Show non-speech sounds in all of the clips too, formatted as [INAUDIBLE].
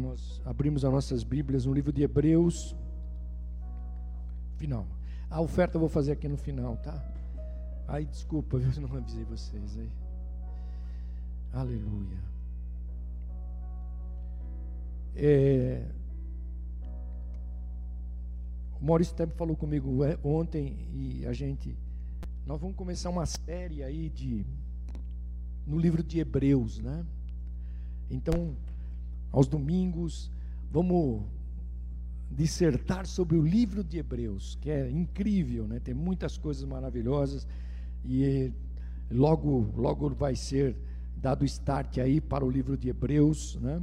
nós abrimos as nossas Bíblias no livro de Hebreus, final. A oferta eu vou fazer aqui no final, tá? Ai, desculpa, [LAUGHS] eu não avisei vocês aí. Aleluia. É, o Maurício até falou comigo é, ontem e a gente. Nós vamos começar uma série aí de. no livro de Hebreus, né? Então, aos domingos, vamos dissertar sobre o livro de Hebreus, que é incrível, né? Tem muitas coisas maravilhosas e logo logo vai ser dado start aí para o livro de Hebreus, né?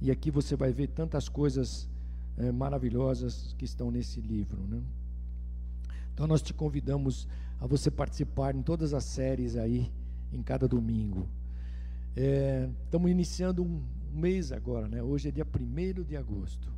E aqui você vai ver tantas coisas é, maravilhosas que estão nesse livro, né? Então nós te convidamos a você participar em todas as séries aí em cada domingo. É, estamos iniciando um mês agora, né? Hoje é dia 1 de agosto.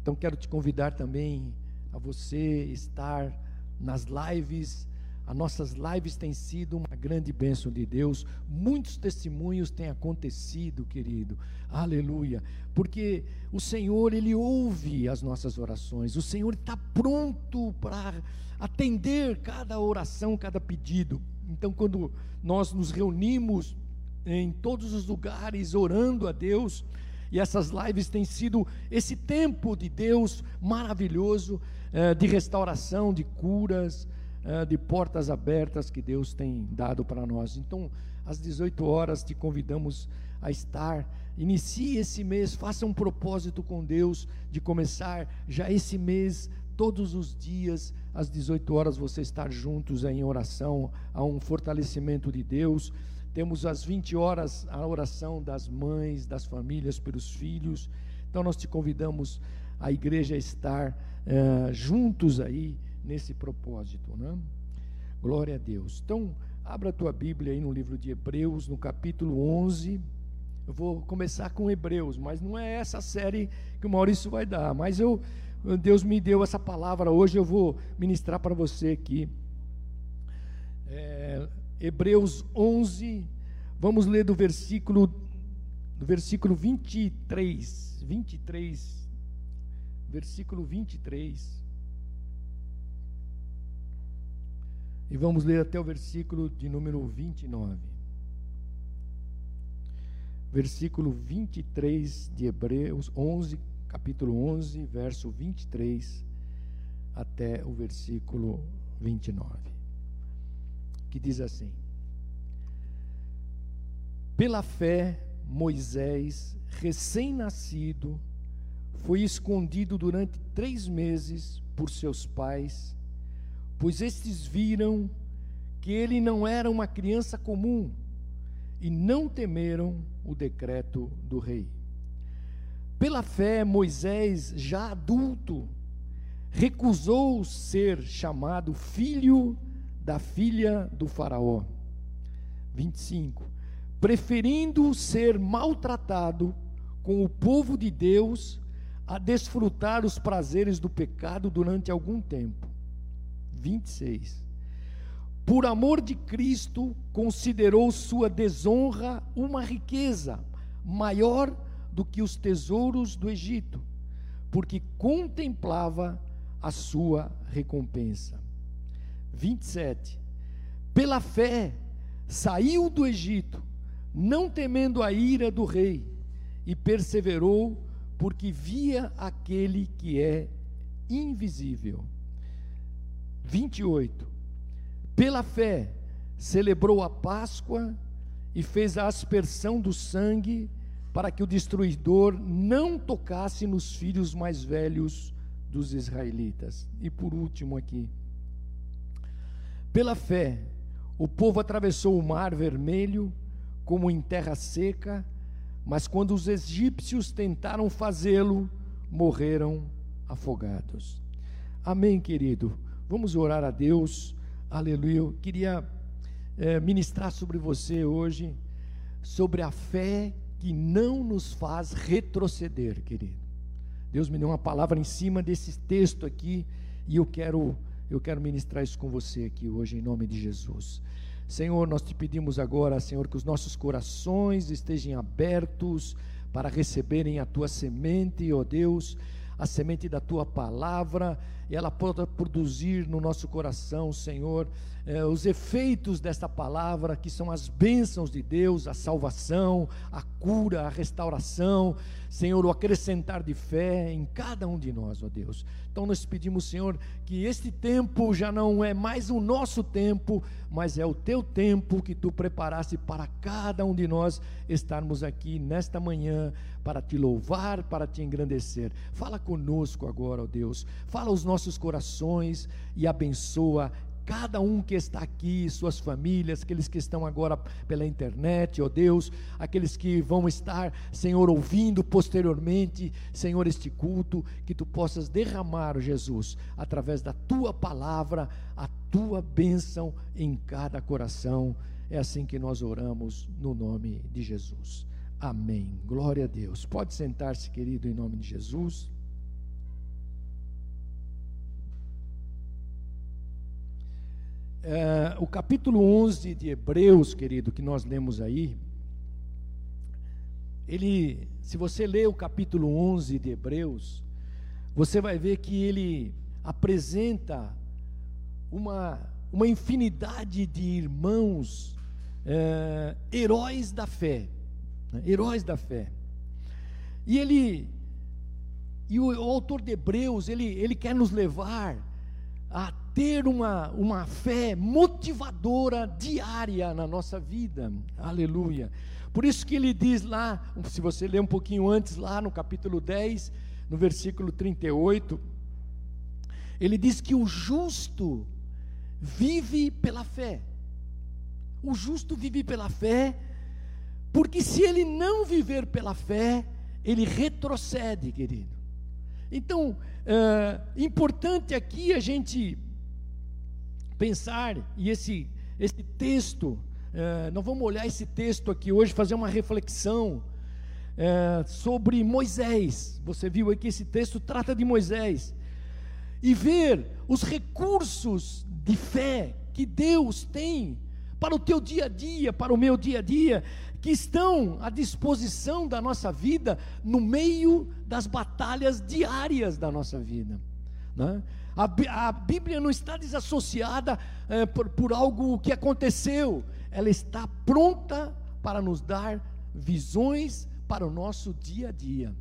Então quero te convidar também a você estar nas lives as nossas lives têm sido uma grande bênção de Deus. Muitos testemunhos têm acontecido, querido. Aleluia. Porque o Senhor, Ele ouve as nossas orações. O Senhor está pronto para atender cada oração, cada pedido. Então, quando nós nos reunimos em todos os lugares orando a Deus, e essas lives têm sido esse tempo de Deus maravilhoso, eh, de restauração, de curas uh, de portas abertas que Deus tem dado para nós. Então, às 18 horas, te convidamos a estar. Inicie esse mês, faça um propósito com Deus de começar já esse mês, todos os dias, às 18 horas, você estar juntos em oração, a um fortalecimento de Deus. Temos às 20 horas a oração das mães, das famílias, pelos filhos. Então, nós te convidamos a igreja a estar uh, juntos aí nesse propósito, né? Glória a Deus. Então, abra a tua Bíblia aí no livro de Hebreus, no capítulo 11. Eu vou começar com Hebreus, mas não é essa série que o Maurício vai dar, mas eu Deus me deu essa palavra hoje, eu vou ministrar para você aqui. Hebreus 11, vamos ler do versículo do versículo 23, 23, versículo 23. E vamos ler até o versículo de número 29. Versículo 23 de Hebreus 11, capítulo 11, verso 23 até o versículo 29. Que diz assim: Pela fé, Moisés, recém-nascido, foi escondido durante três meses por seus pais pois estes viram que ele não era uma criança comum e não temeram o decreto do rei. Pela fé, Moisés, já adulto, recusou ser chamado filho da filha do Faraó. 25. Preferindo ser maltratado com o povo de Deus a desfrutar os prazeres do pecado durante algum tempo. 26. Por amor de Cristo, considerou sua desonra uma riqueza maior do que os tesouros do Egito, porque contemplava a sua recompensa. 27. Pela fé, saiu do Egito, não temendo a ira do rei, e perseverou, porque via aquele que é invisível. 28. Pela fé, celebrou a Páscoa e fez a aspersão do sangue para que o destruidor não tocasse nos filhos mais velhos dos israelitas. E por último aqui. Pela fé, o povo atravessou o mar vermelho como em terra seca, mas quando os egípcios tentaram fazê-lo, morreram afogados. Amém, querido. Vamos orar a Deus, aleluia. Eu queria é, ministrar sobre você hoje, sobre a fé que não nos faz retroceder, querido. Deus me deu uma palavra em cima desse texto aqui e eu quero eu quero ministrar isso com você aqui hoje em nome de Jesus. Senhor, nós te pedimos agora, Senhor, que os nossos corações estejam abertos para receberem a tua semente, ó Deus, a semente da tua palavra, e ela possa produzir no nosso coração, Senhor, eh, os efeitos desta palavra, que são as bênçãos de Deus, a salvação, a cura, a restauração, Senhor, o acrescentar de fé em cada um de nós, ó Deus. Então nós pedimos, Senhor, que este tempo já não é mais o nosso tempo, mas é o teu tempo que tu preparaste para cada um de nós estarmos aqui nesta manhã para te louvar, para te engrandecer. Fala conosco agora, ó Deus. Fala aos nossos corações e abençoa cada um que está aqui, suas famílias, aqueles que estão agora pela internet, ó Deus, aqueles que vão estar, Senhor, ouvindo posteriormente, Senhor, este culto, que tu possas derramar, Jesus, através da tua palavra, a tua bênção em cada coração. É assim que nós oramos no nome de Jesus. Amém. Glória a Deus. Pode sentar-se, querido, em nome de Jesus. É, o capítulo 11 de Hebreus, querido, que nós lemos aí, ele, se você ler o capítulo 11 de Hebreus, você vai ver que ele apresenta uma, uma infinidade de irmãos, é, heróis da fé, né, heróis da fé. E ele, e o, o autor de Hebreus, ele, ele quer nos levar a ter uma, uma fé motivadora diária na nossa vida. Aleluia. Por isso que ele diz lá, se você ler um pouquinho antes, lá no capítulo 10, no versículo 38, ele diz que o justo vive pela fé. O justo vive pela fé, porque se ele não viver pela fé, ele retrocede, querido. Então, é importante aqui a gente pensar, e esse, esse texto, é, nós vamos olhar esse texto aqui hoje, fazer uma reflexão é, sobre Moisés. Você viu aqui esse texto trata de Moisés. E ver os recursos de fé que Deus tem para o teu dia a dia, para o meu dia a dia, que estão à disposição da nossa vida no meio das batalhas diárias da nossa vida. Né? A, a, Bíblia não está desassociada é, por, por algo que aconteceu, ela está pronta para nos dar visões para o nosso dia a dia.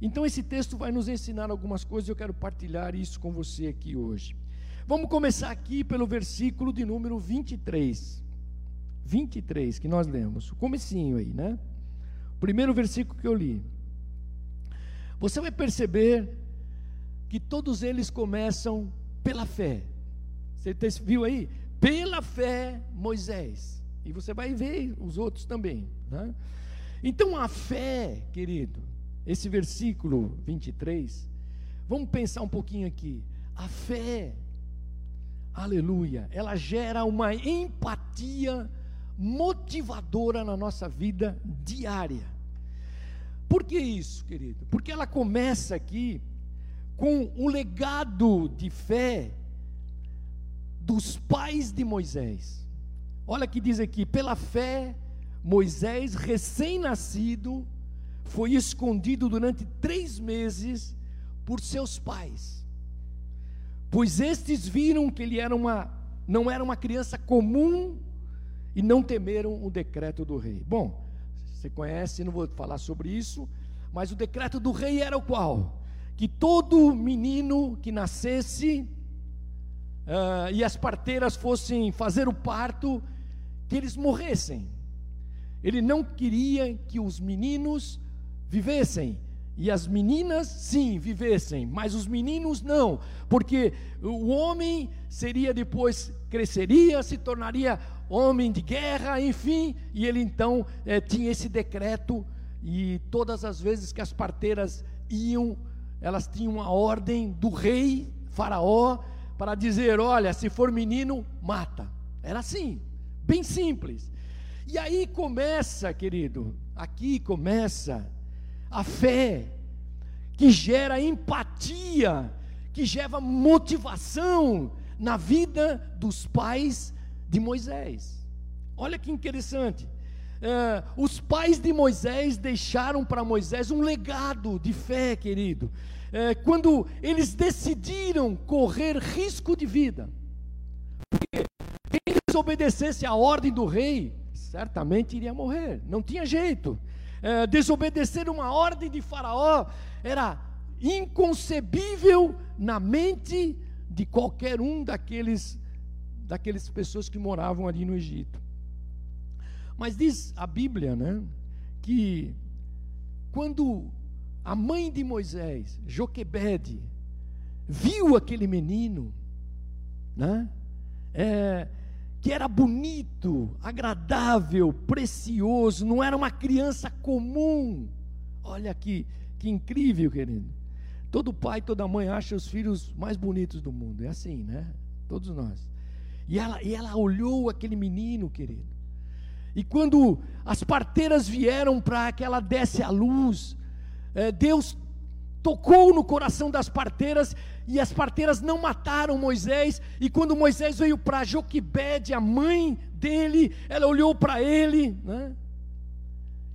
Então, esse texto vai nos ensinar algumas coisas e eu quero partilhar isso com você aqui hoje. Vamos começar aqui pelo versículo de número 23. 23 que nós lemos, o comecinho aí, né? O primeiro versículo que eu li. Você vai perceber que todos eles começam pela fé. Você viu aí? Pela fé, Moisés. E você vai ver os outros também. Né? Então, a fé, querido, esse versículo 23, vamos pensar um pouquinho aqui. A fé, aleluia, ela gera uma empatia motivadora na nossa vida diária. Por que isso, querido? Porque ela começa aqui com o legado de fé dos pais de Moisés. Olha que diz aqui: pela fé, Moisés, recém-nascido, foi escondido durante três meses por seus pais, pois estes viram que ele era uma, não era uma criança comum e não temeram o decreto do rei. Bom, você conhece, não vou falar sobre isso, mas o decreto do rei era o qual? Que todo menino que nascesse uh, e as parteiras fossem fazer o parto, que eles morressem. Ele não queria que os meninos vivessem, e as meninas, sim, vivessem, mas os meninos não, porque o homem seria depois, cresceria, se tornaria homem de guerra, enfim, e ele então é, tinha esse decreto, e todas as vezes que as parteiras iam, elas tinham a ordem do rei, Faraó, para dizer: olha, se for menino, mata. Era assim, bem simples. E aí começa, querido, aqui começa a fé que gera empatia, que gera motivação na vida dos pais de Moisés. Olha que interessante. É, os pais de Moisés deixaram para Moisés um legado de fé, querido. É, quando eles decidiram correr risco de vida, porque quem desobedecesse a ordem do rei, certamente iria morrer, não tinha jeito. É, desobedecer uma ordem de Faraó era inconcebível na mente de qualquer um daqueles daquelas pessoas que moravam ali no Egito. Mas diz a Bíblia, né, que quando a mãe de Moisés, Joquebede, viu aquele menino, né, é, que era bonito, agradável, precioso, não era uma criança comum. Olha que, que incrível, querido. Todo pai, toda mãe acha os filhos mais bonitos do mundo. É assim, né? Todos nós. E ela, e ela olhou aquele menino, querido. E quando as parteiras vieram para que ela desse a luz, é, Deus tocou no coração das parteiras e as parteiras não mataram Moisés. E quando Moisés veio para Joquebede, a mãe dele, ela olhou para ele, né?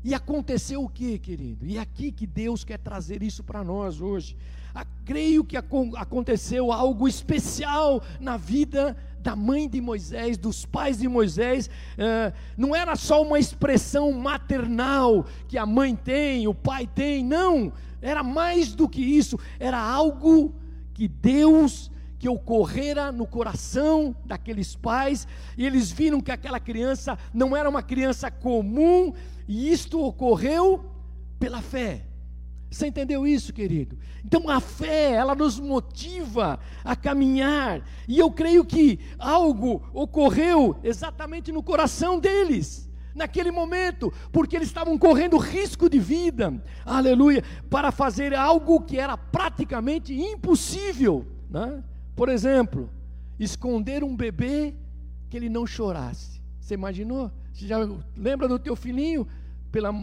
E aconteceu o que, querido? E é aqui que Deus quer trazer isso para nós hoje. Ah, creio que aconteceu algo especial na vida da mãe de Moisés, dos pais de Moisés, uh, não era só uma expressão maternal que a mãe tem, o pai tem, não, era mais do que isso, era algo que Deus que ocorrera no coração daqueles pais, e eles viram que aquela criança não era uma criança comum, e isto ocorreu pela fé. Você entendeu isso, querido? Então a fé, ela nos motiva a caminhar, e eu creio que algo ocorreu exatamente no coração deles, naquele momento, porque eles estavam correndo risco de vida, aleluia, para fazer algo que era praticamente impossível, né? por exemplo, esconder um bebê que ele não chorasse. Você imaginou? Você já lembra do teu filhinho? Pela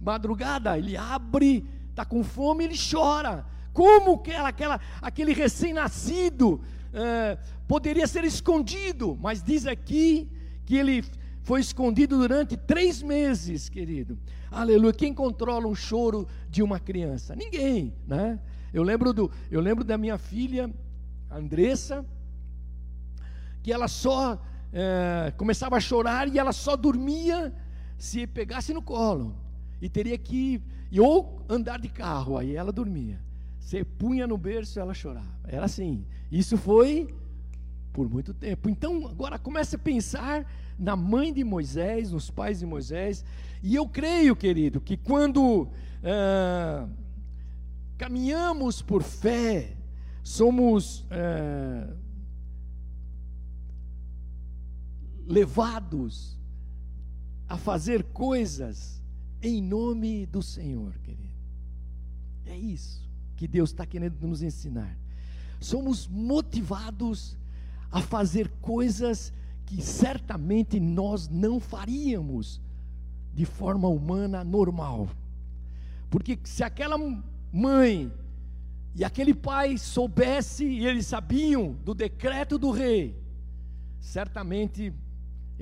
madrugada, ele abre está com fome, ele chora. Como que ela, aquela, aquele recém-nascido é, poderia ser escondido? Mas diz aqui que ele foi escondido durante três meses, querido. Aleluia. Quem controla um choro de uma criança? Ninguém, né? Eu lembro, do, eu lembro da minha filha, Andressa, que ela só é, começava a chorar e ela só dormia se pegasse no colo. E teria que e ou andar de carro, aí ela dormia. Você punha no berço, ela chorava. Era assim. Isso foi por muito tempo. Então, agora comece a pensar na mãe de Moisés, nos pais de Moisés. E eu creio, querido, que quando ah, caminhamos por fé, somos ah, levados a fazer coisas em nome do Senhor, querido. É isso que Deus está querendo nos ensinar. Somos motivados a fazer coisas que certamente nós não faríamos de forma humana normal. Porque se aquela mãe e aquele pai soubesse e eles sabiam do decreto do rei, certamente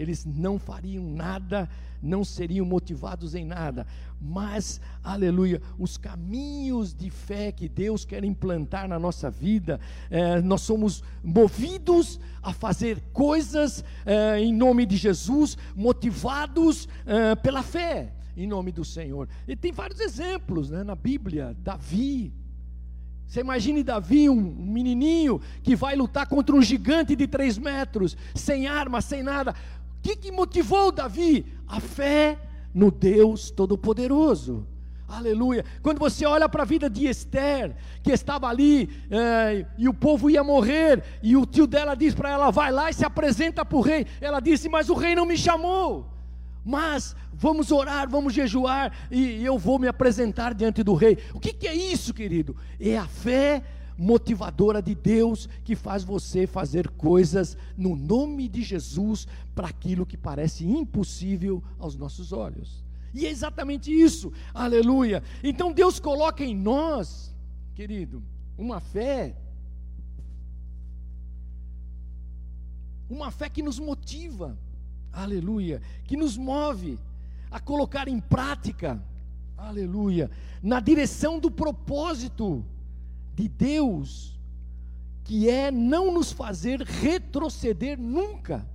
eles não fariam nada, não seriam motivados em nada, mas, aleluia, os caminhos de fé que Deus quer implantar na nossa vida, é, nós somos movidos a fazer coisas é, em nome de Jesus, motivados é, pela fé, em nome do Senhor. E tem vários exemplos né, na Bíblia, Davi, você imagine Davi, um menininho que vai lutar contra um gigante de três metros, sem arma, sem nada. O que, que motivou Davi? A fé no Deus Todo-Poderoso. Aleluia. Quando você olha para a vida de Esther, que estava ali é, e o povo ia morrer, e o tio dela diz para ela: vai lá e se apresenta para o rei. Ela disse: mas o rei não me chamou. Mas vamos orar, vamos jejuar e eu vou me apresentar diante do rei. O que, que é isso, querido? É a fé motivadora de Deus que faz você fazer coisas no nome de Jesus para aquilo que parece impossível aos nossos olhos. E é exatamente isso, aleluia. Então Deus coloca em nós, querido, uma fé, uma fé que nos motiva, aleluia, que nos move a colocar em prática, aleluia, na direção do propósito de Deus, que é não nos fazer retroceder nunca,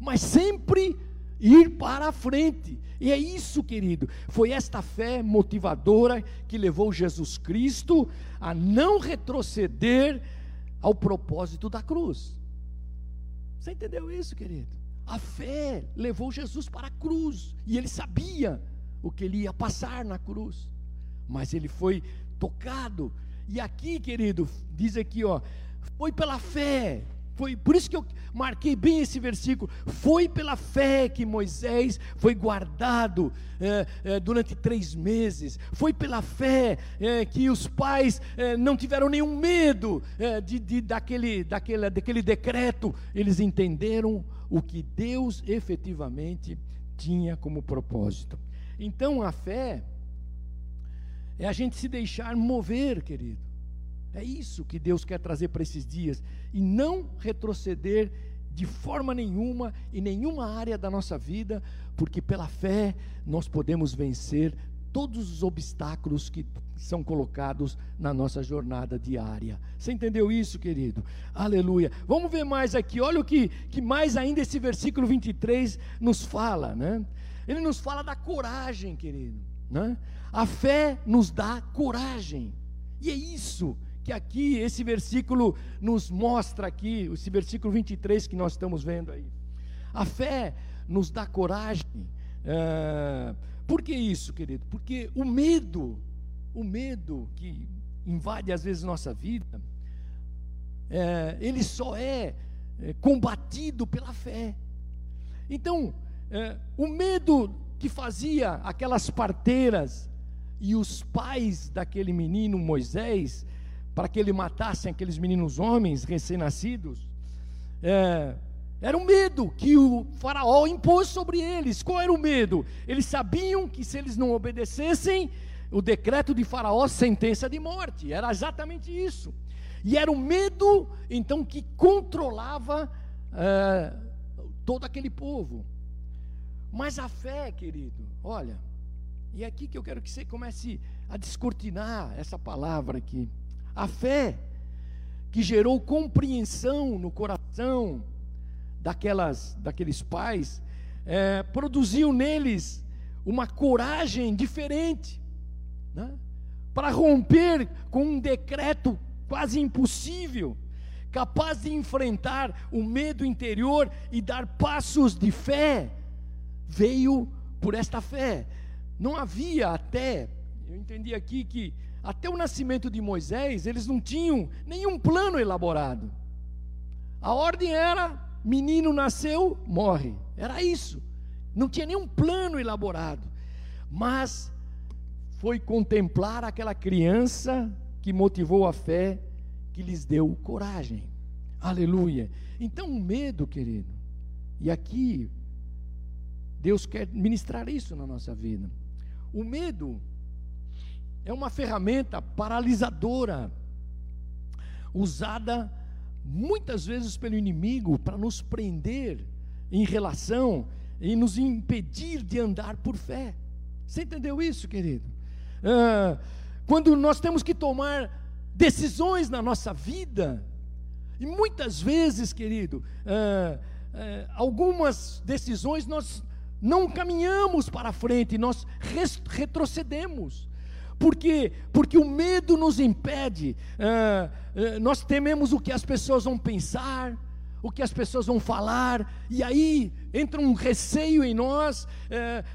mas sempre ir para a frente. E é isso, querido. Foi esta fé motivadora que levou Jesus Cristo a não retroceder ao propósito da cruz. Você entendeu isso, querido? A fé levou Jesus para a cruz e ele sabia o que ele ia passar na cruz, mas ele foi tocado. E aqui, querido, diz aqui, ó, foi pela fé foi por isso que eu marquei bem esse versículo. Foi pela fé que Moisés foi guardado é, é, durante três meses. Foi pela fé é, que os pais não tiveram nenhum medo de, de, daquele, daquele, daquele decreto. Eles entenderam o que Deus efetivamente tinha como propósito. Então a fé é a gente se deixar mover, querido. É isso que Deus quer trazer para esses dias e não retroceder de forma nenhuma em nenhuma área da nossa vida, porque pela fé nós podemos vencer todos os obstáculos que são colocados na nossa jornada diária. Você entendeu isso, querido? Aleluia. Vamos ver mais aqui. Olha o que, que mais ainda esse versículo 23 nos fala, né? Ele nos fala da coragem, querido, né? A fé nos dá coragem. E é isso que aqui esse versículo nos mostra aqui, esse versículo 23 que nós estamos vendo aí. A fé nos dá coragem. É, por que isso, querido? Porque o medo, o medo que invade às vezes nossa vida, é, ele só é, é, combatido pela fé. Então, é, o medo que fazia aquelas parteiras e os pais daquele menino Moisés para que ele matasse aqueles meninos homens recém-nascidos, é, era um medo que o faraó impôs sobre eles. Qual era o medo? Eles sabiam que se eles não obedecessem, o decreto de faraó, sentença de morte. Era exatamente isso. E era o medo, então, que controlava é, todo aquele povo. Mas a fé, querido, olha, e é aqui que eu quero que você comece a descortinar essa palavra aqui. A fé que gerou compreensão no coração daquelas, daqueles pais, é, produziu neles uma coragem diferente, né? para romper com um decreto quase impossível, capaz de enfrentar o medo interior e dar passos de fé, veio por esta fé. Não havia até, eu entendi aqui que até o nascimento de Moisés, eles não tinham nenhum plano elaborado. A ordem era: menino nasceu, morre. Era isso. Não tinha nenhum plano elaborado. Mas foi contemplar aquela criança que motivou a fé, que lhes deu coragem. Aleluia. Então, o medo, querido, e aqui Deus quer ministrar isso na nossa vida. O medo é uma ferramenta paralisadora, usada muitas vezes pelo inimigo para nos prender em relação e nos impedir de andar por fé. Você entendeu isso, querido? Ah, quando nós temos que tomar decisões na nossa vida, e muitas vezes, querido, ah, ah, algumas decisões nós não caminhamos para frente, nós retrocedemos. Por quê? Porque o medo nos impede. Nós tememos o que as pessoas vão pensar, o que as pessoas vão falar, e aí entra um receio em nós.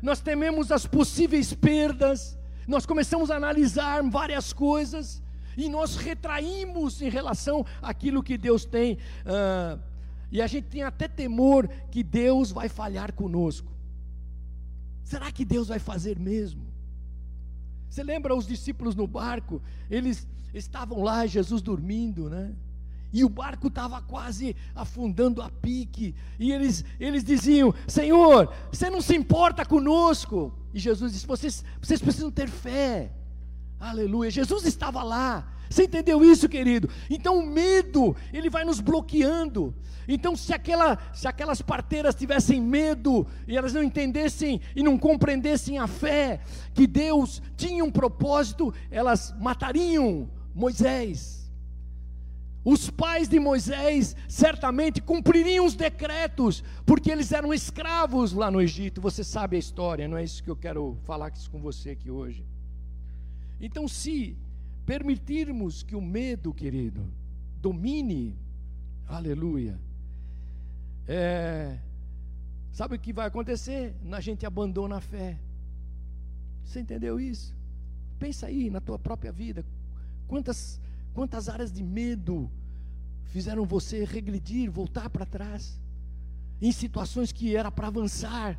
Nós tememos as possíveis perdas. Nós começamos a analisar várias coisas e nós retraímos em relação àquilo que Deus tem. e a gente tem até temor que Deus vai falhar conosco. Será que Deus vai fazer mesmo? Você lembra os discípulos no barco? Eles estavam lá, Jesus dormindo, né? E o barco estava quase afundando a pique. E eles, eles diziam: Senhor, você não se importa conosco. E Jesus disse: Vocês, vocês precisam ter fé. Aleluia. Jesus estava lá. Você entendeu isso, querido? Então o medo, ele vai nos bloqueando. Então, se, aquela, se aquelas parteiras tivessem medo e elas não entendessem e não compreendessem a fé, que Deus tinha um propósito, elas matariam Moisés. Os pais de Moisés certamente cumpririam os decretos, porque eles eram escravos lá no Egito. Você sabe a história, não é isso que eu quero falar com você aqui hoje. Então, se permitirmos que o medo, querido, domine, aleluia, é, sabe o que vai acontecer? A gente abandona a fé. Você entendeu isso? Pensa aí na tua própria vida. Quantas, quantas áreas de medo fizeram você regredir, voltar para trás? Em situações que era para avançar,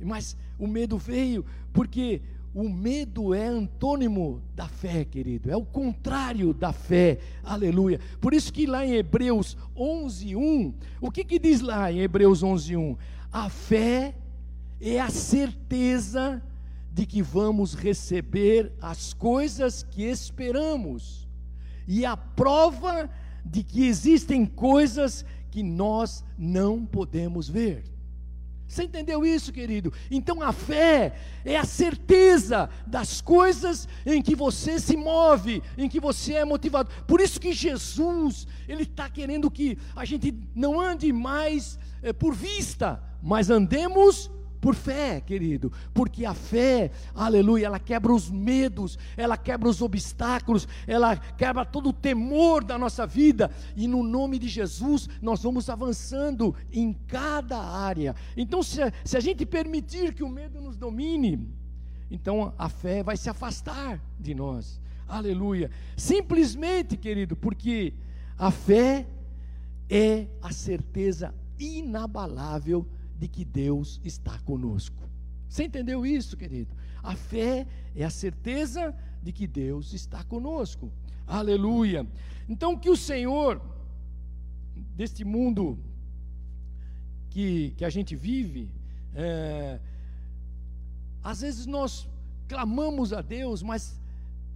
mas o medo veio porque o medo é antônimo da fé, querido, é o contrário da fé, aleluia. Por isso que lá em Hebreus 11, 1, o que, que diz lá em Hebreus 11, 1? A fé é a certeza de que vamos receber as coisas que esperamos, e a prova de que existem coisas que nós não podemos ver. Você entendeu isso, querido? Então a fé é a certeza das coisas em que você se move, em que você é motivado. Por isso que Jesus, Ele está querendo que a gente não ande mais é, por vista, mas andemos por fé, querido, porque a fé, aleluia, ela quebra os medos, ela quebra os obstáculos, ela quebra todo o temor da nossa vida, e no nome de Jesus nós vamos avançando em cada área. Então, se, se a gente permitir que o medo nos domine, então a fé vai se afastar de nós, aleluia, simplesmente, querido, porque a fé é a certeza inabalável de que Deus está conosco. Você entendeu isso, querido? A fé é a certeza de que Deus está conosco. Aleluia. Então, que o Senhor, deste mundo que, que a gente vive, é, às vezes nós clamamos a Deus, mas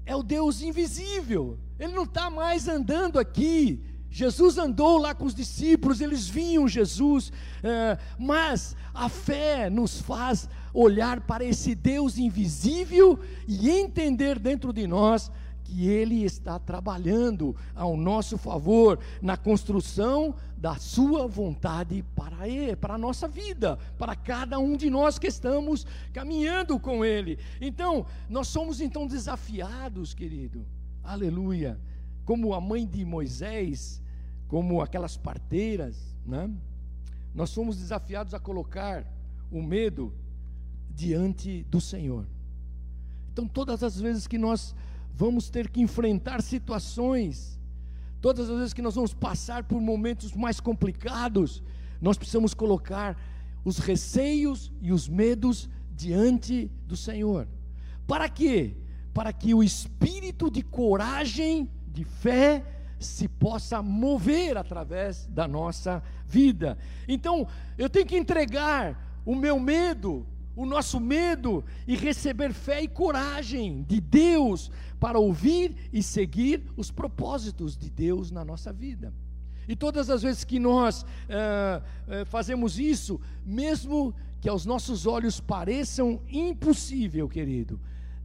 é o Deus invisível, Ele não está mais andando aqui Jesus andou lá com os discípulos, eles viam Jesus, é, mas a fé nos faz olhar para esse Deus invisível e entender dentro de nós que Ele está trabalhando ao nosso favor na construção da Sua vontade para ele, para a nossa vida, para cada um de nós que estamos caminhando com Ele. Então, nós somos então desafiados, querido, aleluia, como a mãe de Moisés, como aquelas parteiras, né? nós somos desafiados a colocar o medo diante do Senhor. Então, todas as vezes que nós vamos ter que enfrentar situações, todas as vezes que nós vamos passar por momentos mais complicados, nós precisamos colocar os receios e os medos diante do Senhor. Para quê? Para que o espírito de coragem, de fé, se possa mover através da nossa vida. Então, eu tenho que entregar o meu medo, o nosso medo e receber fé e coragem de Deus para ouvir e seguir os propósitos de Deus na nossa vida. E todas as vezes que nós uh, uh, fazemos isso, mesmo que aos nossos olhos pareçam impossível, querido,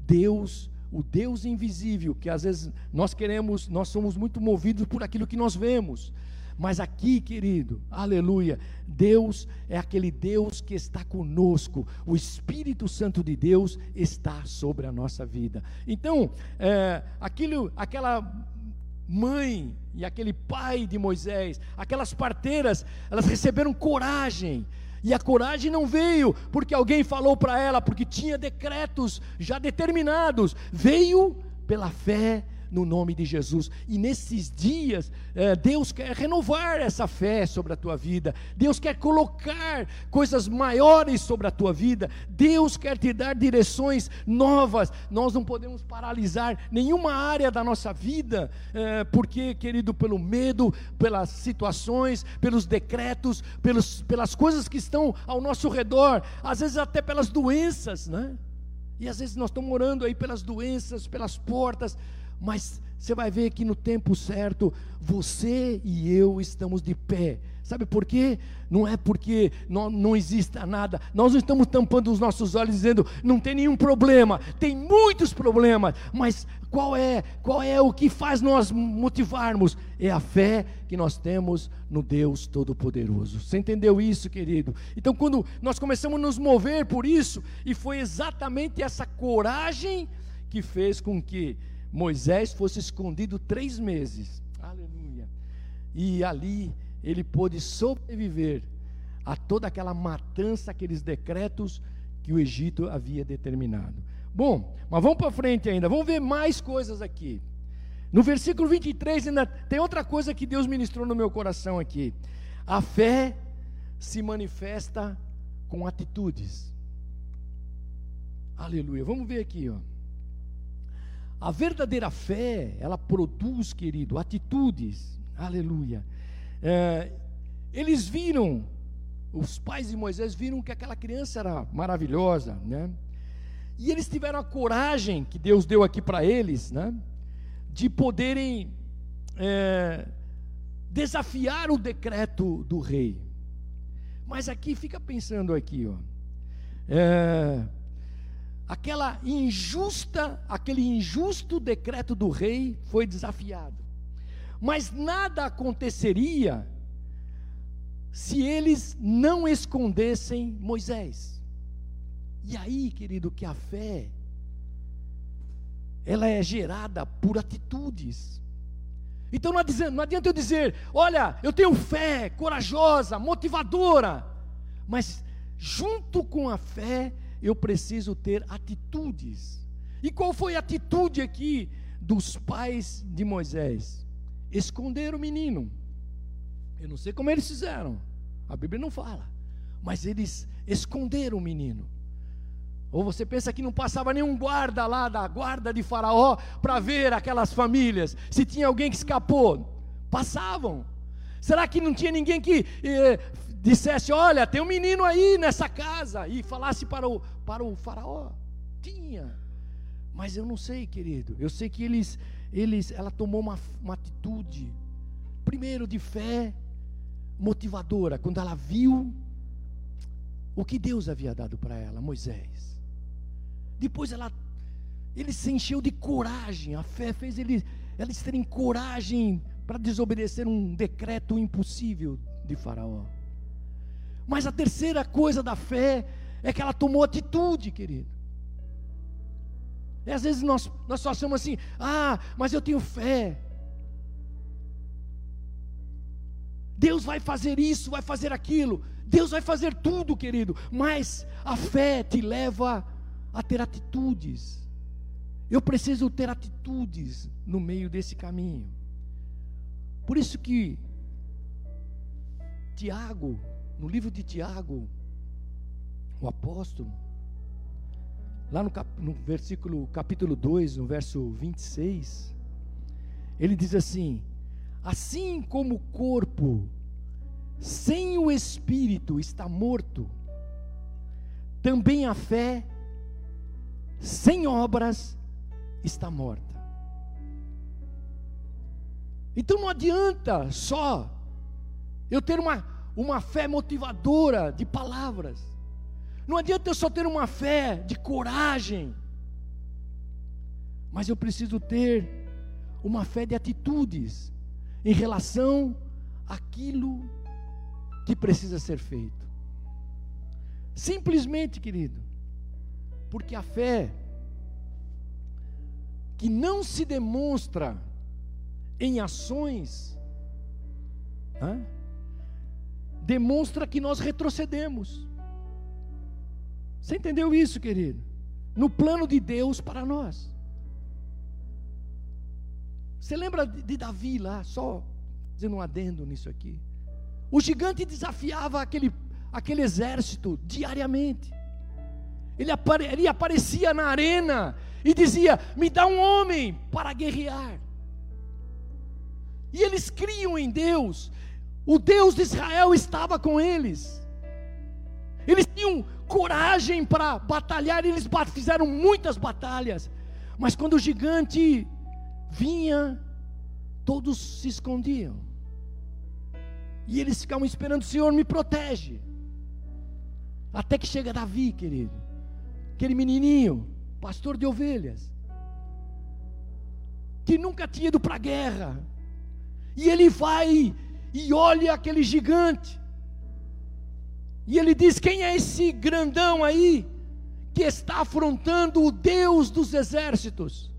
Deus o Deus invisível, que às vezes nós queremos, nós somos muito movidos por aquilo que nós vemos. Mas aqui, querido, aleluia, Deus é aquele Deus que está conosco, o Espírito Santo de Deus está sobre a nossa vida. Então, é, aquilo, aquela mãe e aquele pai de Moisés, aquelas parteiras, elas receberam coragem, e a coragem não veio porque alguém falou para ela, porque tinha decretos já determinados. Veio pela fé no nome de Jesus. E nesses dias, é, Deus quer renovar essa fé sobre a tua vida. Deus quer colocar coisas maiores sobre a tua vida. Deus quer te dar direções novas. Nós não podemos paralisar nenhuma área da nossa vida, é, porque, querido, pelo medo, pelas situações, pelos decretos, pelos, pelas coisas que estão ao nosso redor, às vezes até pelas doenças, né? E às vezes nós estamos orando aí pelas doenças, pelas portas, mas você vai ver que no tempo certo, você e eu estamos de pé. Sabe por quê? Não é porque não, não exista nada. Nós não estamos tampando os nossos olhos dizendo não tem nenhum problema. Tem muitos problemas, mas qual é? Qual é o que faz nós motivarmos? É a fé que nós temos no Deus Todo-Poderoso. Você entendeu isso, querido? Então, quando nós começamos a nos mover por isso, e foi exatamente essa coragem que fez com que Moisés fosse escondido três meses. Aleluia. E ali ele pôde sobreviver a toda aquela matança, aqueles decretos que o Egito havia determinado. Bom, mas vamos para frente ainda, vamos ver mais coisas aqui. No versículo 23 ainda tem outra coisa que Deus ministrou no meu coração aqui. A fé se manifesta com atitudes. Aleluia. Vamos ver aqui, ó. A verdadeira fé, ela produz, querido, atitudes. Aleluia. É, eles viram, os pais de Moisés viram que aquela criança era maravilhosa, né? E eles tiveram a coragem que Deus deu aqui para eles, né? De poderem é, desafiar o decreto do rei. Mas aqui, fica pensando aqui, ó. É, aquela injusta, aquele injusto decreto do rei foi desafiado. Mas nada aconteceria se eles não escondessem Moisés. E aí, querido, que a fé ela é gerada por atitudes. Então não adianta, não adianta eu dizer, olha, eu tenho fé corajosa, motivadora, mas junto com a fé eu preciso ter atitudes. E qual foi a atitude aqui dos pais de Moisés? Esconder o menino. Eu não sei como eles fizeram, a Bíblia não fala, mas eles esconderam o menino. Ou você pensa que não passava nenhum guarda lá da guarda de Faraó para ver aquelas famílias, se tinha alguém que escapou? Passavam. Será que não tinha ninguém que eh, dissesse: Olha, tem um menino aí nessa casa, e falasse para o, para o Faraó? Tinha. Mas eu não sei, querido. Eu sei que eles, eles ela tomou uma, uma atitude, primeiro de fé, motivadora, quando ela viu o que Deus havia dado para ela, Moisés. Depois ela, ele se encheu de coragem, a fé fez ele, eles terem coragem para desobedecer um decreto impossível de Faraó. Mas a terceira coisa da fé é que ela tomou atitude, querido. E às vezes nós, nós só achamos assim, ah, mas eu tenho fé. Deus vai fazer isso, vai fazer aquilo. Deus vai fazer tudo, querido. Mas a fé te leva a ter atitudes. Eu preciso ter atitudes no meio desse caminho. Por isso que Tiago no livro de Tiago, o apóstolo, lá no, cap, no versículo capítulo 2, no verso 26, ele diz assim: Assim como o corpo sem o espírito está morto, também a fé sem obras está morta. Então não adianta só eu ter uma uma fé motivadora de palavras. Não adianta eu só ter uma fé de coragem, mas eu preciso ter uma fé de atitudes em relação àquilo que precisa ser feito. Simplesmente, querido, porque a fé que não se demonstra em ações, demonstra que nós retrocedemos. Você entendeu isso, querido? No plano de Deus para nós. Você lembra de Davi lá, só fazendo um adendo nisso aqui? O gigante desafiava aquele, aquele exército diariamente. Ele, apare, ele aparecia na arena e dizia: Me dá um homem para guerrear. E eles criam em Deus, o Deus de Israel estava com eles. Eles tinham coragem para batalhar, eles fizeram muitas batalhas, mas quando o gigante vinha, todos se escondiam. E eles ficavam esperando: Senhor, me protege. Até que chega Davi, querido, aquele menininho, pastor de ovelhas, que nunca tinha ido para a guerra, e ele vai e olha aquele gigante, e ele diz: Quem é esse grandão aí que está afrontando o Deus dos exércitos?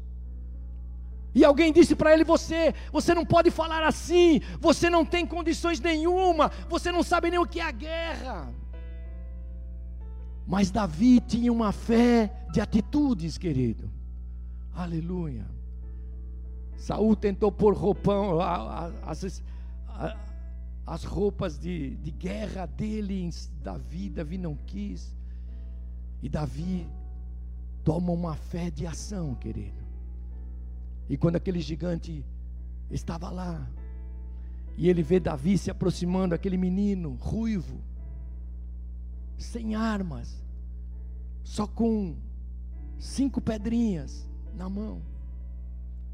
E alguém disse para ele: Você, você não pode falar assim, você não tem condições nenhuma, você não sabe nem o que é a guerra. Mas Davi tinha uma fé de atitudes, querido. Aleluia. Saul tentou pôr roupão, as, as roupas de, de guerra dele Davi, Davi não quis. E Davi toma uma fé de ação, querido. E quando aquele gigante estava lá, e ele vê Davi se aproximando, aquele menino ruivo, sem armas, só com cinco pedrinhas na mão.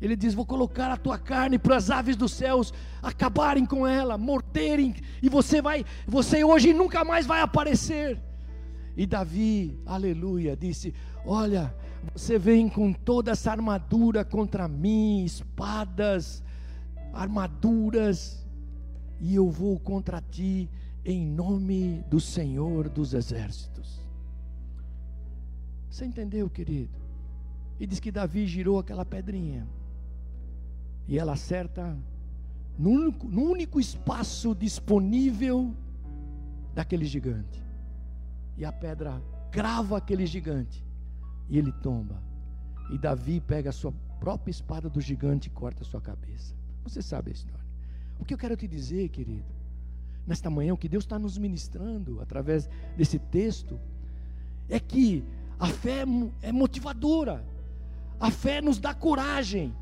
Ele diz: Vou colocar a tua carne para as aves dos céus acabarem com ela, morderem, e você vai, você hoje nunca mais vai aparecer. E Davi, aleluia, disse: Olha, você vem com toda essa armadura contra mim, espadas, armaduras, e eu vou contra ti em nome do Senhor dos Exércitos. Você entendeu, querido? E diz que Davi girou aquela pedrinha. E ela acerta no único, no único espaço disponível daquele gigante. E a pedra crava aquele gigante. E ele tomba. E Davi pega a sua própria espada do gigante e corta a sua cabeça. Você sabe a história. O que eu quero te dizer, querido, nesta manhã, o que Deus está nos ministrando através desse texto, é que a fé é motivadora, a fé nos dá coragem,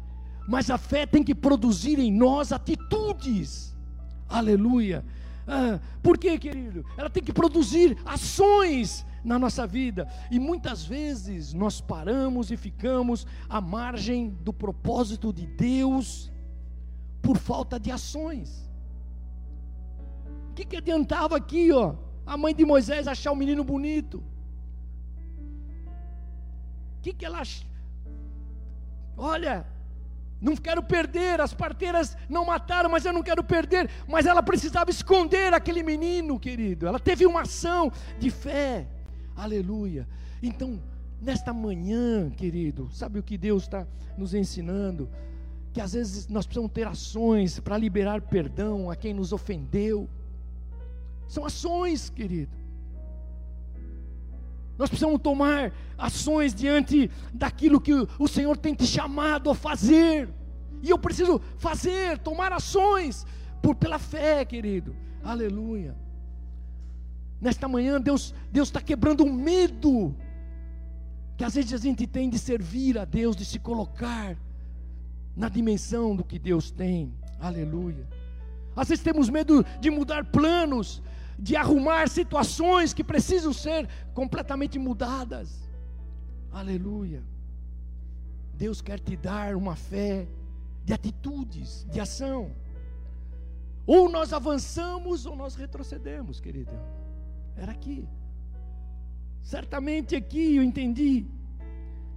mas a fé tem que produzir em nós atitudes, aleluia. Ah, por quê, querido? Ela tem que produzir ações na nossa vida, e muitas vezes nós paramos e ficamos à margem do propósito de Deus por falta de ações que, que adiantava aqui, ó, a mãe de Moisés achar o menino bonito? O que, que ela. Olha, não quero perder, as parteiras não mataram, mas eu não quero perder. Mas ela precisava esconder aquele menino, querido. Ela teve uma ação de fé. Aleluia. Então, nesta manhã, querido, sabe o que Deus está nos ensinando? Que às vezes nós precisamos ter ações para liberar perdão a quem nos ofendeu. São ações, querido. Nós precisamos tomar ações diante daquilo que o Senhor tem te chamado a fazer. E eu preciso fazer, tomar ações por pela fé, querido. Aleluia. Nesta manhã Deus Deus está quebrando o medo que às vezes a gente tem de servir a Deus, de se colocar na dimensão do que Deus tem. Aleluia. Às vezes temos medo de mudar planos, de arrumar situações que precisam ser completamente mudadas. Aleluia. Deus quer te dar uma fé de atitudes, de ação. Ou nós avançamos ou nós retrocedemos, querido. Era aqui. Certamente aqui eu entendi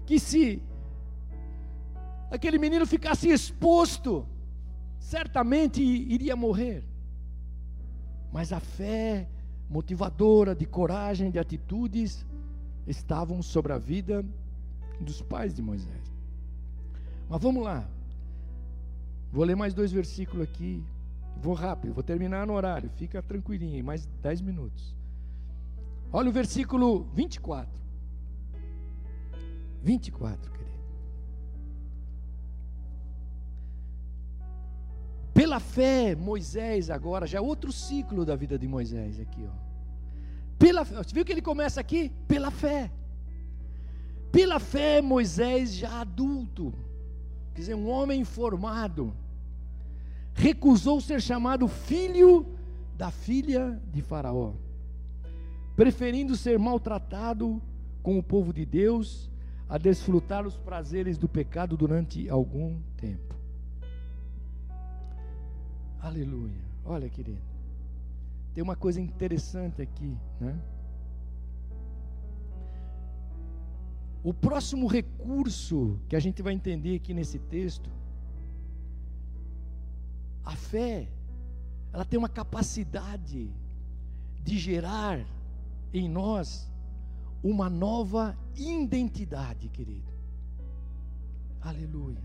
que se aquele menino ficasse exposto, certamente iria morrer. Mas a fé motivadora, de coragem, de atitudes, estavam sobre a vida dos pais de Moisés. Mas vamos lá. Vou ler mais dois versículos aqui. Vou rápido, vou terminar no horário. Fica tranquilinho, mais dez minutos. Olha o versículo 24. 24, querido. Pela fé, Moisés agora, já é outro ciclo da vida de Moisés aqui, ó. Pela, você viu que ele começa aqui? Pela fé. Pela fé, Moisés, já adulto, quer dizer, um homem formado, recusou ser chamado filho da filha de Faraó, preferindo ser maltratado com o povo de Deus a desfrutar os prazeres do pecado durante algum tempo. Aleluia. Olha, querido. Tem uma coisa interessante aqui, né? O próximo recurso que a gente vai entender aqui nesse texto, a fé, ela tem uma capacidade de gerar em nós uma nova identidade, querido. Aleluia.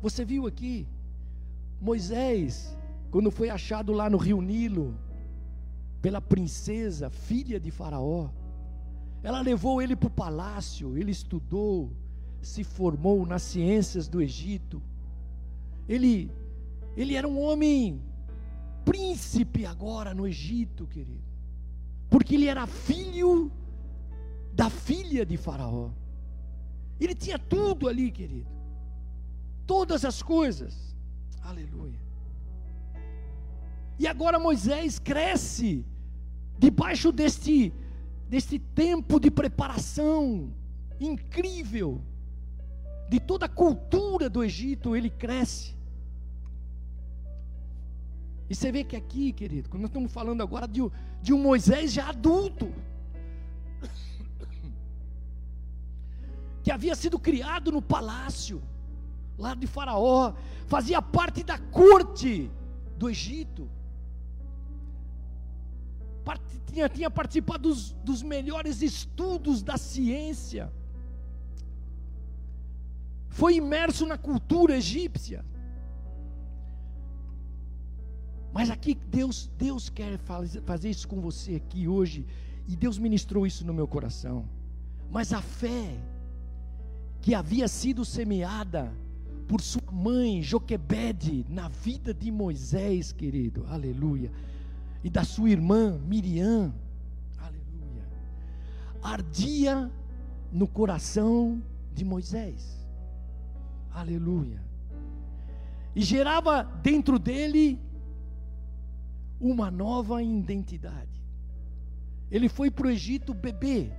Você viu aqui Moisés, quando foi achado lá no rio Nilo, pela princesa, filha de Faraó, ela levou ele para o palácio, ele estudou, se formou nas ciências do Egito. Ele, ele era um homem príncipe agora no Egito, querido, porque ele era filho da filha de Faraó. Ele tinha tudo ali, querido, todas as coisas. Aleluia. E agora Moisés cresce debaixo deste deste tempo de preparação incrível, de toda a cultura do Egito, ele cresce. E você vê que aqui, querido, quando nós estamos falando agora de, de um Moisés já adulto, [COUGHS] que havia sido criado no palácio, lá de Faraó, fazia parte da corte do Egito tinha, tinha participado dos, dos melhores estudos da ciência, foi imerso na cultura egípcia. Mas aqui Deus, Deus quer fazer isso com você aqui hoje, e Deus ministrou isso no meu coração. Mas a fé que havia sido semeada por sua mãe Joquebede na vida de Moisés, querido, aleluia. E da sua irmã Miriam, aleluia, ardia no coração de Moisés, aleluia, e gerava dentro dele uma nova identidade. Ele foi para o Egito bebê,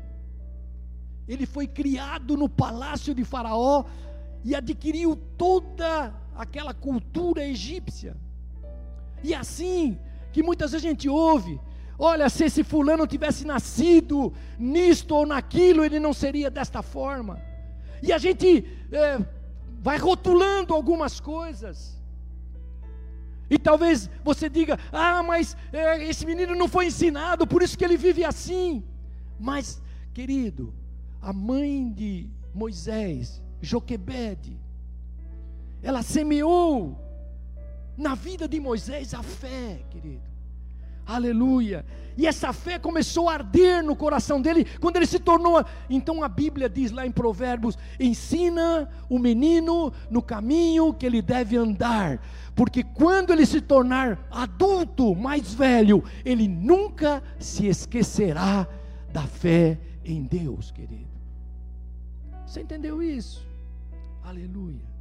ele foi criado no palácio de Faraó e adquiriu toda aquela cultura egípcia. E assim, que muitas vezes a gente ouve. Olha, se esse fulano tivesse nascido nisto ou naquilo, ele não seria desta forma. E a gente é, vai rotulando algumas coisas. E talvez você diga: ah, mas é, esse menino não foi ensinado, por isso que ele vive assim. Mas, querido, a mãe de Moisés, Joquebede, ela semeou na vida de Moisés a fé, querido. Aleluia. E essa fé começou a arder no coração dele quando ele se tornou. Então a Bíblia diz lá em Provérbios: ensina o menino no caminho que ele deve andar, porque quando ele se tornar adulto, mais velho, ele nunca se esquecerá da fé em Deus, querido. Você entendeu isso? Aleluia.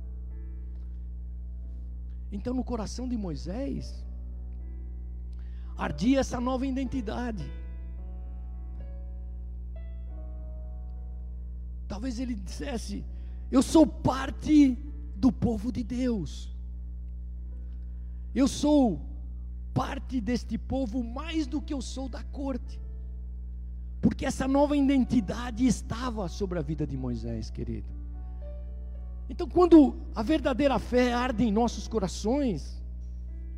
Então, no coração de Moisés, ardia essa nova identidade. Talvez ele dissesse: Eu sou parte do povo de Deus. Eu sou parte deste povo mais do que eu sou da corte. Porque essa nova identidade estava sobre a vida de Moisés, querido. Então, quando a verdadeira fé arde em nossos corações,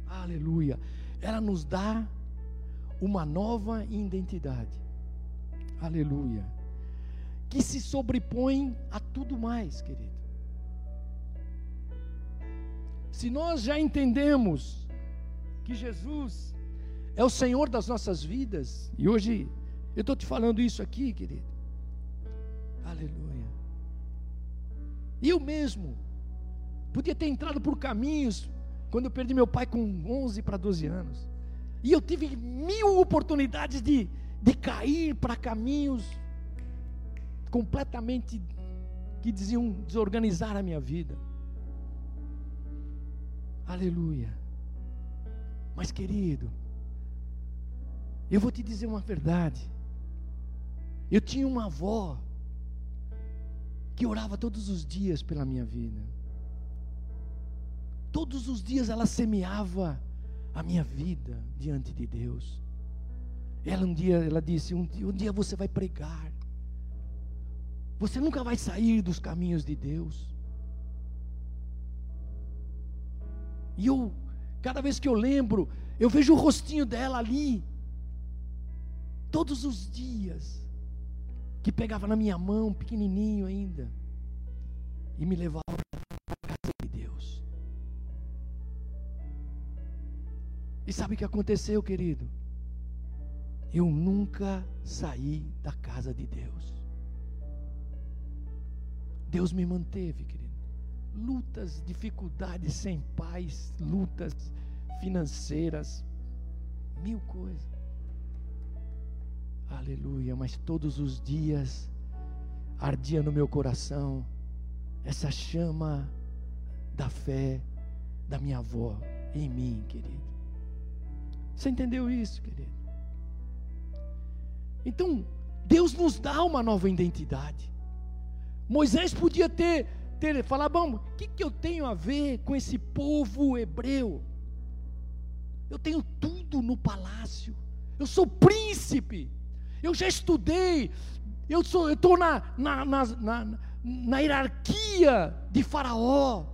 aleluia, ela nos dá uma nova identidade, aleluia, que se sobrepõe a tudo mais, querido. Se nós já entendemos que Jesus é o Senhor das nossas vidas, e hoje eu estou te falando isso aqui, querido, aleluia. Eu mesmo podia ter entrado por caminhos quando eu perdi meu pai com 11 para 12 anos. E eu tive mil oportunidades de, de cair para caminhos completamente que diziam desorganizar a minha vida. Aleluia. Mas querido, Eu vou te dizer uma verdade. Eu tinha uma avó que orava todos os dias pela minha vida. Todos os dias ela semeava a minha vida diante de Deus. Ela um dia, ela disse, um dia, um dia você vai pregar. Você nunca vai sair dos caminhos de Deus. E eu, cada vez que eu lembro, eu vejo o rostinho dela ali, todos os dias, que pegava na minha mão, pequenininho ainda, e me levava para a casa de Deus. E sabe o que aconteceu, querido? Eu nunca saí da casa de Deus. Deus me manteve, querido. Lutas, dificuldades sem paz, lutas financeiras, mil coisas. Aleluia, mas todos os dias ardia no meu coração essa chama da fé da minha avó em mim, querido. Você entendeu isso, querido? Então, Deus nos dá uma nova identidade. Moisés podia ter, ter falar, bom, o que, que eu tenho a ver com esse povo hebreu? Eu tenho tudo no palácio. Eu sou príncipe. Eu já estudei. Eu estou na, na, na, na, na hierarquia de Faraó.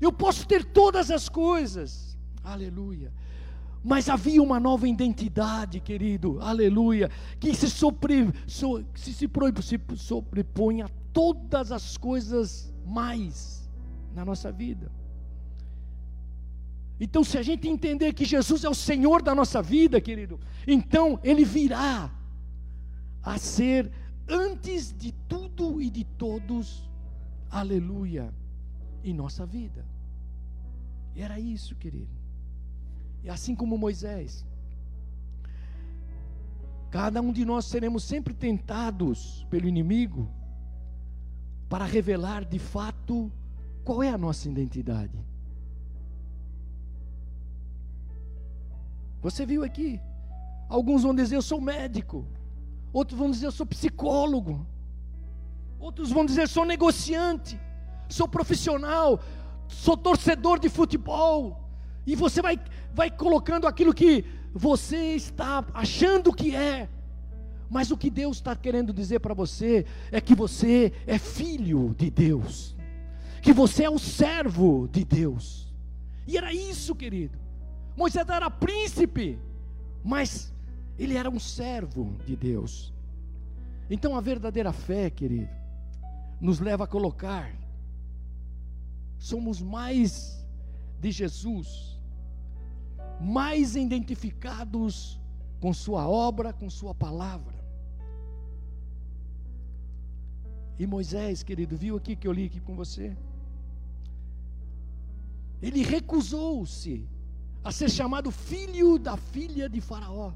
Eu posso ter todas as coisas. Aleluia. Mas havia uma nova identidade, querido, aleluia, que se, sobre, so, se, se, se sobrepõe a todas as coisas mais na nossa vida. Então, se a gente entender que Jesus é o Senhor da nossa vida, querido, então Ele virá a ser antes de tudo e de todos, aleluia, em nossa vida. E era isso, querido. E assim como Moisés, cada um de nós seremos sempre tentados pelo inimigo para revelar de fato qual é a nossa identidade. Você viu aqui? Alguns vão dizer eu sou médico, outros vão dizer eu sou psicólogo, outros vão dizer sou negociante, sou profissional, sou torcedor de futebol. E você vai, vai colocando aquilo que você está achando que é. Mas o que Deus está querendo dizer para você é que você é filho de Deus, que você é o servo de Deus. E era isso, querido. Moisés era príncipe, mas ele era um servo de Deus. Então a verdadeira fé, querido, nos leva a colocar, somos mais de Jesus, mais identificados com Sua obra, com Sua palavra. E Moisés, querido, viu aqui que eu li aqui com você? Ele recusou-se a ser chamado filho da filha de Faraó,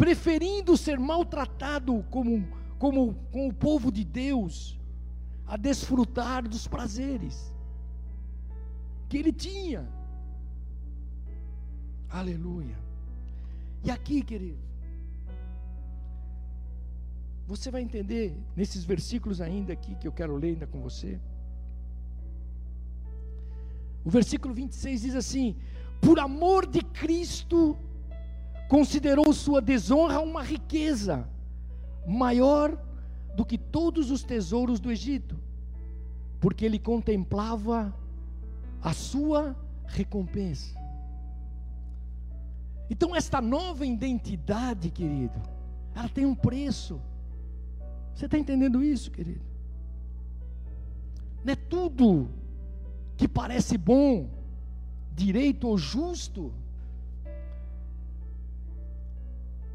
preferindo ser maltratado como, como com o povo de Deus, a desfrutar dos prazeres que ele tinha. Aleluia. E aqui, querido, você vai entender nesses versículos ainda aqui que eu quero ler ainda com você. O versículo 26 diz assim: Por amor de Cristo, considerou sua desonra uma riqueza maior do que todos os tesouros do Egito, porque ele contemplava a sua recompensa. Então, esta nova identidade, querido, ela tem um preço. Você está entendendo isso, querido? Não é tudo que parece bom, direito ou justo,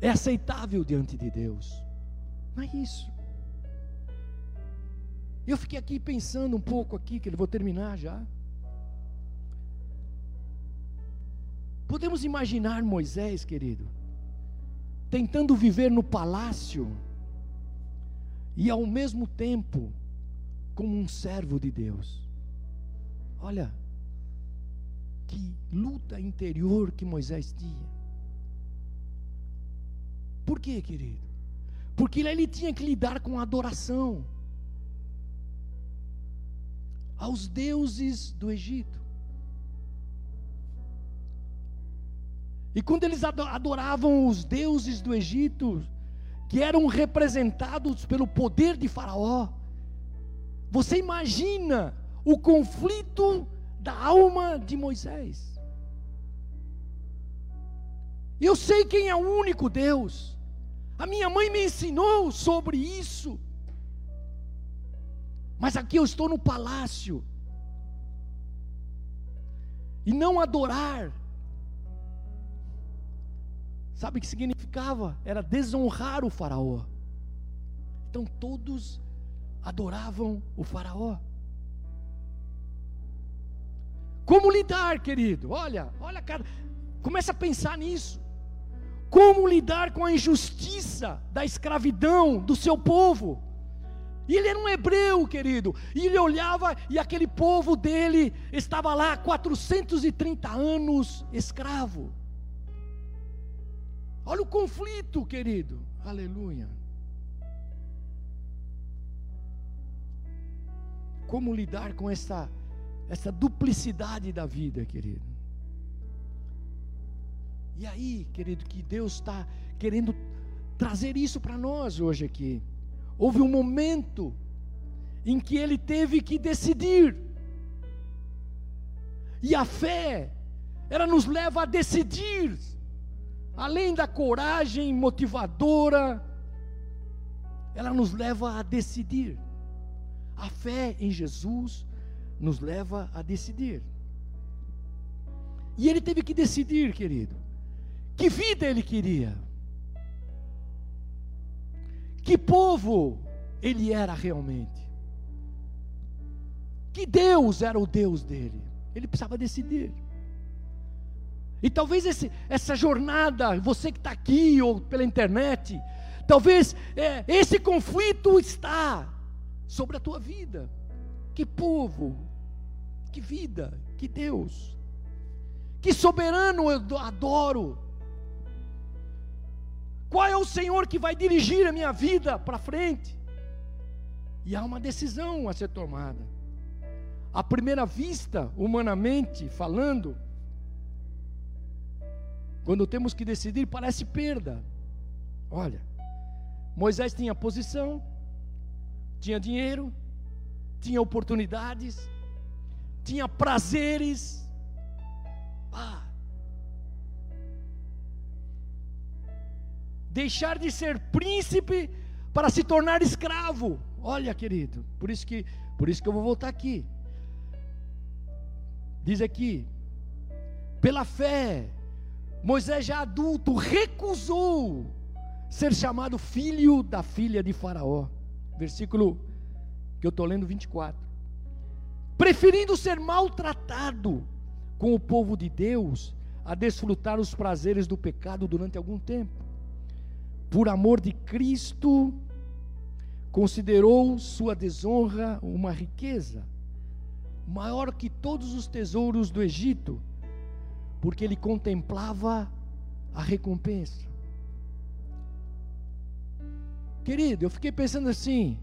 é aceitável diante de Deus. Não é isso. Eu fiquei aqui pensando um pouco aqui, que eu vou terminar já. Podemos imaginar Moisés, querido, tentando viver no palácio e ao mesmo tempo como um servo de Deus. Olha, que luta interior que Moisés tinha. Por quê, querido? Porque ele tinha que lidar com a adoração aos deuses do Egito. E quando eles adoravam os deuses do Egito, que eram representados pelo poder de Faraó, você imagina o conflito da alma de Moisés. Eu sei quem é o único Deus. A minha mãe me ensinou sobre isso. Mas aqui eu estou no palácio. E não adorar. Sabe o que significava? Era desonrar o Faraó. Então todos adoravam o Faraó. Como lidar, querido? Olha, olha, cara, começa a pensar nisso. Como lidar com a injustiça da escravidão do seu povo? E ele era um hebreu, querido. E ele olhava e aquele povo dele estava lá 430 anos escravo. Olha o conflito, querido. Aleluia. Como lidar com essa essa duplicidade da vida, querido? E aí, querido, que Deus está querendo trazer isso para nós hoje aqui. Houve um momento em que ele teve que decidir. E a fé, ela nos leva a decidir, além da coragem motivadora, ela nos leva a decidir. A fé em Jesus nos leva a decidir. E ele teve que decidir, querido, que vida ele queria. Que povo ele era realmente? Que Deus era o Deus dele? Ele precisava decidir. E talvez esse, essa jornada, você que está aqui ou pela internet, talvez é, esse conflito está sobre a tua vida. Que povo, que vida, que Deus, que soberano eu adoro. Qual é o Senhor que vai dirigir a minha vida para frente? E há uma decisão a ser tomada. À primeira vista, humanamente falando, quando temos que decidir, parece perda. Olha, Moisés tinha posição, tinha dinheiro, tinha oportunidades, tinha prazeres. Ah, deixar de ser príncipe para se tornar escravo. Olha, querido, por isso que, por isso que eu vou voltar aqui. Diz aqui, pela fé, Moisés já adulto recusou ser chamado filho da filha de Faraó. Versículo que eu estou lendo 24. Preferindo ser maltratado com o povo de Deus a desfrutar os prazeres do pecado durante algum tempo por amor de Cristo, considerou sua desonra uma riqueza, maior que todos os tesouros do Egito, porque ele contemplava a recompensa. Querido, eu fiquei pensando assim: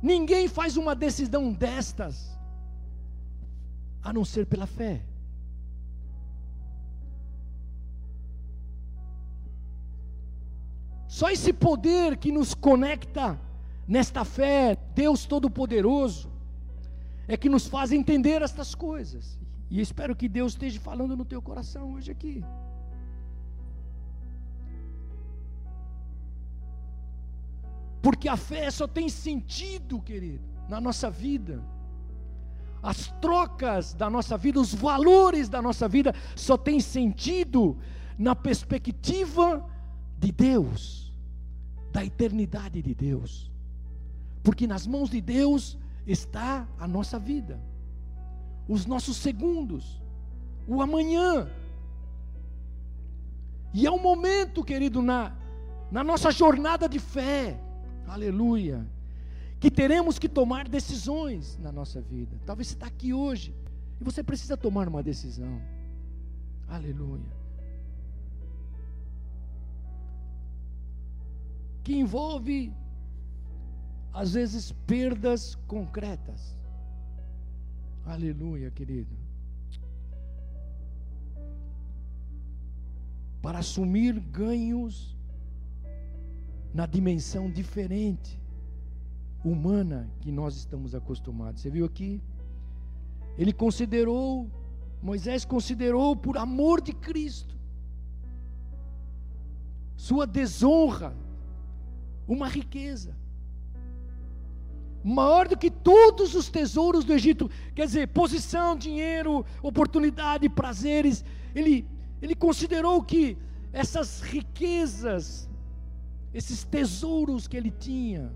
ninguém faz uma decisão destas a não ser pela fé. Só esse poder que nos conecta nesta fé, Deus Todo-Poderoso, é que nos faz entender estas coisas. E espero que Deus esteja falando no teu coração hoje aqui. Porque a fé só tem sentido, querido, na nossa vida. As trocas da nossa vida, os valores da nossa vida só tem sentido na perspectiva de Deus, da eternidade de Deus, porque nas mãos de Deus está a nossa vida, os nossos segundos, o amanhã. E é um momento, querido, na, na nossa jornada de fé, aleluia, que teremos que tomar decisões na nossa vida. Talvez você está aqui hoje e você precisa tomar uma decisão, aleluia. Que envolve, às vezes, perdas concretas. Aleluia, querido. Para assumir ganhos na dimensão diferente, humana que nós estamos acostumados. Você viu aqui? Ele considerou, Moisés considerou por amor de Cristo, sua desonra, uma riqueza maior do que todos os tesouros do Egito, quer dizer, posição, dinheiro, oportunidade, prazeres. Ele, ele considerou que essas riquezas, esses tesouros que ele tinha,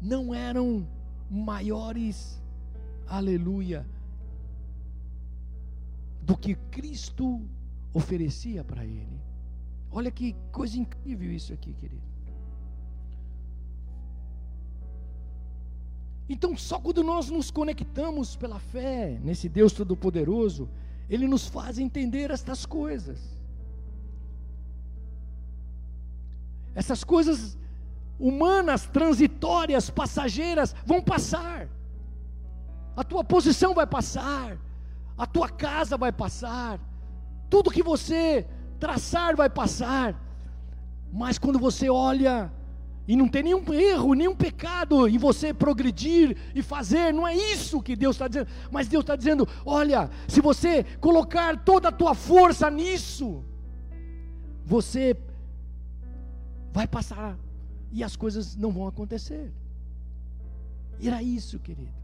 não eram maiores, aleluia, do que Cristo oferecia para ele. Olha que coisa incrível isso aqui, querido. Então, só quando nós nos conectamos pela fé nesse Deus Todo-Poderoso, Ele nos faz entender estas coisas. Essas coisas humanas, transitórias, passageiras, vão passar. A tua posição vai passar, a tua casa vai passar, tudo que você traçar vai passar. Mas quando você olha e não tem nenhum erro, nenhum pecado em você progredir e fazer, não é isso que Deus está dizendo, mas Deus está dizendo: olha, se você colocar toda a tua força nisso, você vai passar e as coisas não vão acontecer. Era isso, querido.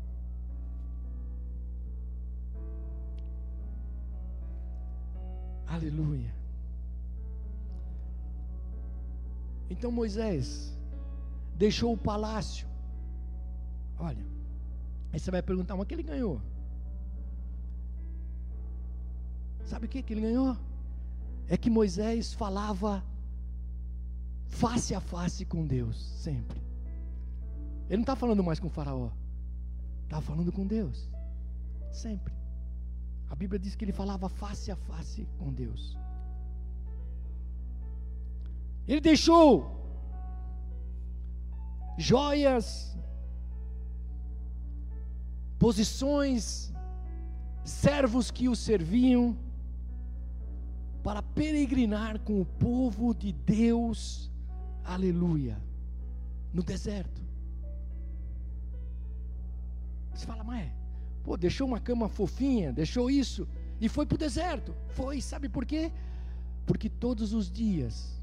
Aleluia. Então Moisés deixou o palácio. Olha, aí você vai perguntar, mas o que ele ganhou? Sabe o que, que ele ganhou? É que Moisés falava face a face com Deus, sempre. Ele não está falando mais com o Faraó, estava falando com Deus, sempre. A Bíblia diz que ele falava face a face com Deus. Ele deixou joias, posições, servos que o serviam, para peregrinar com o povo de Deus, aleluia, no deserto. Você fala, mas, pô, deixou uma cama fofinha, deixou isso, e foi para o deserto. Foi, sabe por quê? Porque todos os dias,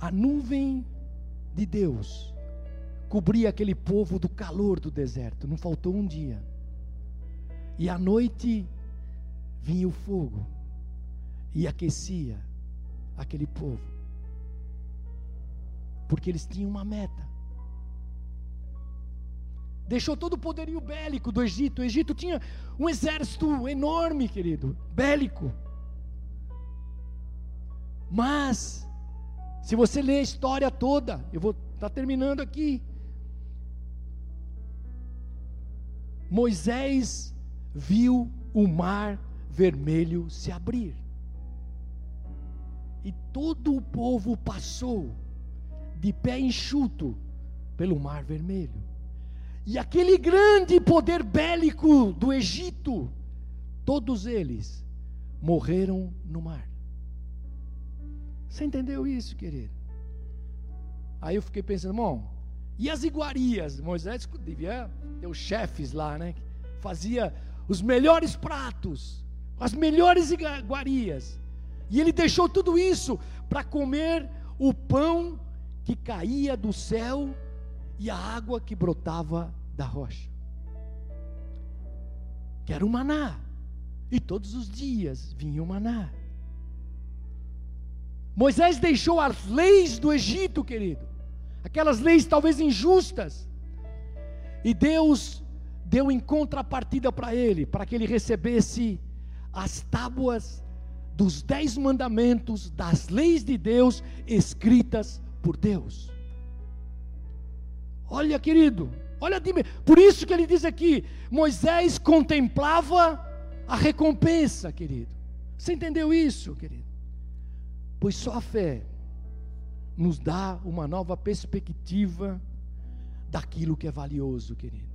a nuvem de Deus cobria aquele povo do calor do deserto, não faltou um dia. E à noite vinha o fogo e aquecia aquele povo, porque eles tinham uma meta. Deixou todo o poderio bélico do Egito. O Egito tinha um exército enorme, querido, bélico. Mas, se você ler a história toda, eu vou estar tá terminando aqui. Moisés viu o mar vermelho se abrir. E todo o povo passou de pé enxuto pelo mar vermelho. E aquele grande poder bélico do Egito, todos eles morreram no mar. Você entendeu isso, querido? Aí eu fiquei pensando, irmão, e as iguarias? Moisés devia ter os chefes lá, né? Fazia os melhores pratos, as melhores iguarias. E ele deixou tudo isso para comer o pão que caía do céu e a água que brotava da rocha. Que era o maná. E todos os dias vinha o maná. Moisés deixou as leis do Egito, querido aquelas leis talvez injustas. E Deus deu em contrapartida para ele, para que ele recebesse as tábuas dos dez mandamentos, das leis de Deus escritas por Deus. Olha, querido, olha, por isso que ele diz aqui: Moisés contemplava a recompensa, querido. Você entendeu isso, querido? Pois só a fé nos dá uma nova perspectiva daquilo que é valioso, querido.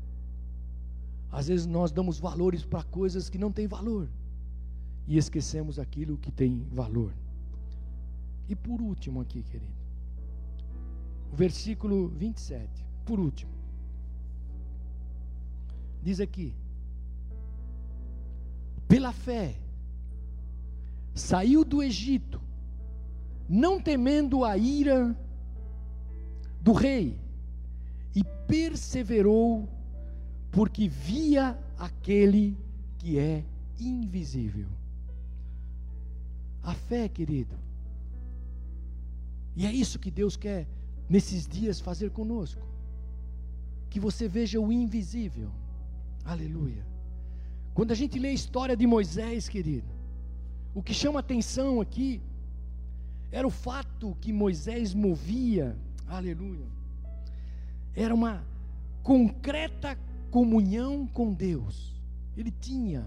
Às vezes nós damos valores para coisas que não têm valor e esquecemos aquilo que tem valor. E por último aqui, querido, o versículo 27, por último, diz aqui: pela fé, saiu do Egito, não temendo a ira do rei, e perseverou, porque via aquele que é invisível. A fé, querido, e é isso que Deus quer nesses dias fazer conosco, que você veja o invisível, aleluia. Quando a gente lê a história de Moisés, querido, o que chama atenção aqui era o fato que Moisés movia, aleluia, era uma concreta comunhão com Deus. Ele tinha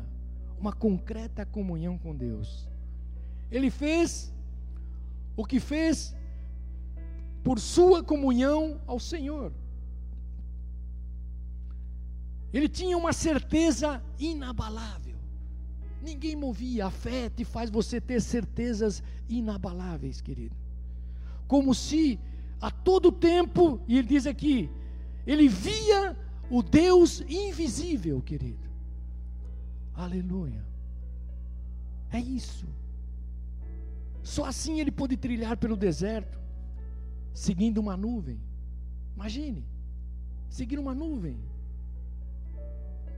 uma concreta comunhão com Deus. Ele fez o que fez por sua comunhão ao Senhor. Ele tinha uma certeza inabalável. Ninguém movia. A fé te faz você ter certezas inabaláveis, querido. Como se a todo tempo, e ele diz aqui, ele via o Deus invisível, querido. Aleluia. É isso. Só assim ele pôde trilhar pelo deserto, seguindo uma nuvem. Imagine, seguir uma nuvem.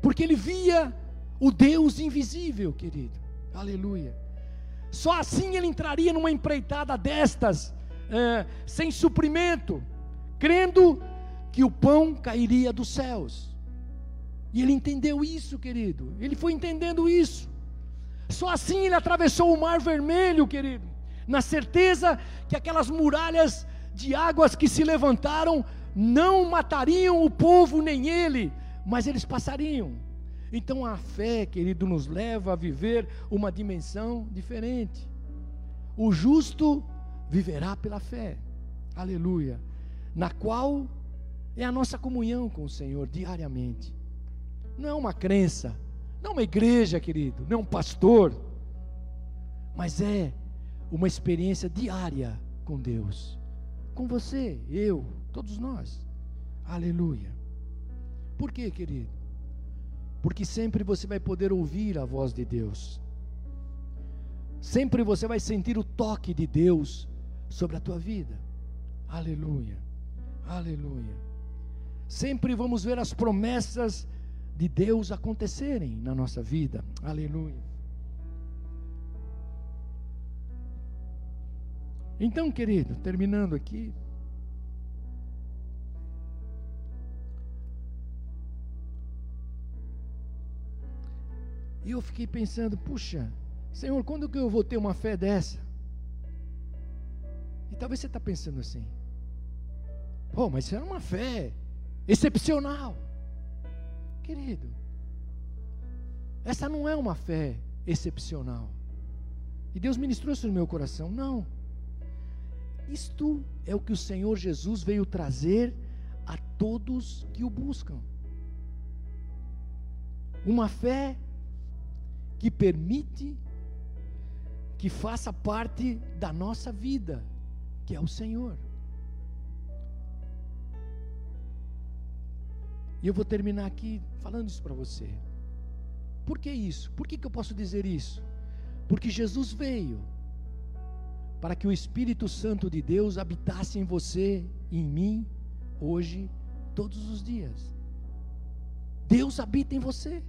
Porque ele via o Deus invisível, querido. Aleluia. Só assim ele entraria numa empreitada destas, é, sem suprimento, crendo que o pão cairia dos céus. E ele entendeu isso, querido. Ele foi entendendo isso. Só assim ele atravessou o mar vermelho, querido, na certeza que aquelas muralhas de águas que se levantaram não matariam o povo nem ele, mas eles passariam. Então a fé, querido, nos leva a viver uma dimensão diferente. O justo viverá pela fé, aleluia, na qual é a nossa comunhão com o Senhor diariamente. Não é uma crença, não é uma igreja, querido, não é um pastor, mas é uma experiência diária com Deus, com você, eu, todos nós. Aleluia. Por quê, querido? Porque sempre você vai poder ouvir a voz de Deus. Sempre você vai sentir o toque de Deus sobre a tua vida. Aleluia. Aleluia. Sempre vamos ver as promessas de Deus acontecerem na nossa vida. Aleluia. Então, querido, terminando aqui, E eu fiquei pensando, puxa, Senhor, quando que eu vou ter uma fé dessa? E talvez você está pensando assim, pô, mas isso é uma fé excepcional. Querido, essa não é uma fé excepcional. E Deus ministrou isso no meu coração. Não. Isto é o que o Senhor Jesus veio trazer a todos que o buscam. Uma fé que permite que faça parte da nossa vida, que é o Senhor. E eu vou terminar aqui falando isso para você. Por que isso? Por que, que eu posso dizer isso? Porque Jesus veio para que o Espírito Santo de Deus habitasse em você e em mim, hoje, todos os dias. Deus habita em você.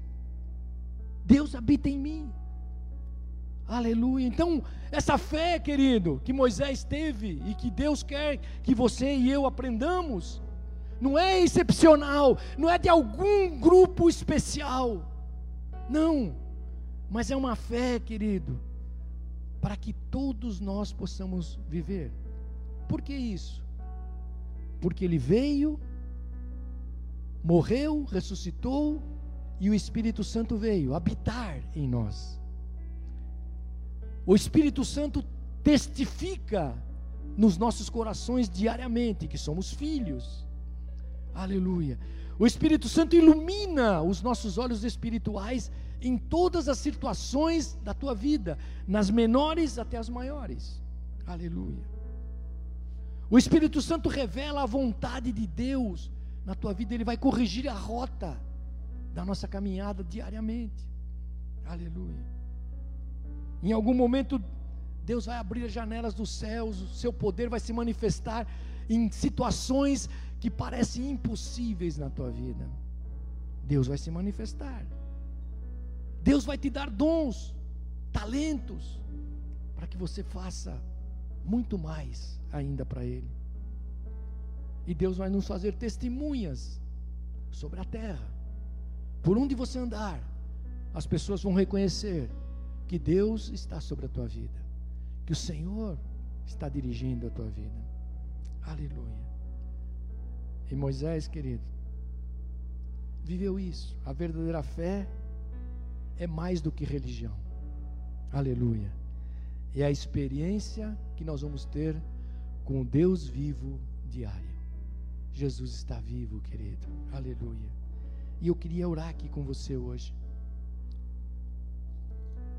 Deus habita em mim. Aleluia. Então, essa fé, querido, que Moisés teve e que Deus quer que você e eu aprendamos, não é excepcional, não é de algum grupo especial. Não. Mas é uma fé, querido, para que todos nós possamos viver. Por que isso? Porque ele veio, morreu, ressuscitou, e o Espírito Santo veio habitar em nós. O Espírito Santo testifica nos nossos corações diariamente que somos filhos. Aleluia. O Espírito Santo ilumina os nossos olhos espirituais em todas as situações da tua vida, nas menores até as maiores. Aleluia. O Espírito Santo revela a vontade de Deus na tua vida, ele vai corrigir a rota da nossa caminhada diariamente. Aleluia. Em algum momento, Deus vai abrir as janelas dos céus, o seu poder vai se manifestar em situações que parecem impossíveis na tua vida. Deus vai se manifestar. Deus vai te dar dons, talentos, para que você faça muito mais ainda para Ele. E Deus vai nos fazer testemunhas sobre a terra. Por onde você andar, as pessoas vão reconhecer que Deus está sobre a tua vida, que o Senhor está dirigindo a tua vida. Aleluia. E Moisés, querido, viveu isso. A verdadeira fé é mais do que religião. Aleluia. É a experiência que nós vamos ter com o Deus vivo diário. Jesus está vivo, querido. Aleluia. E eu queria orar aqui com você hoje.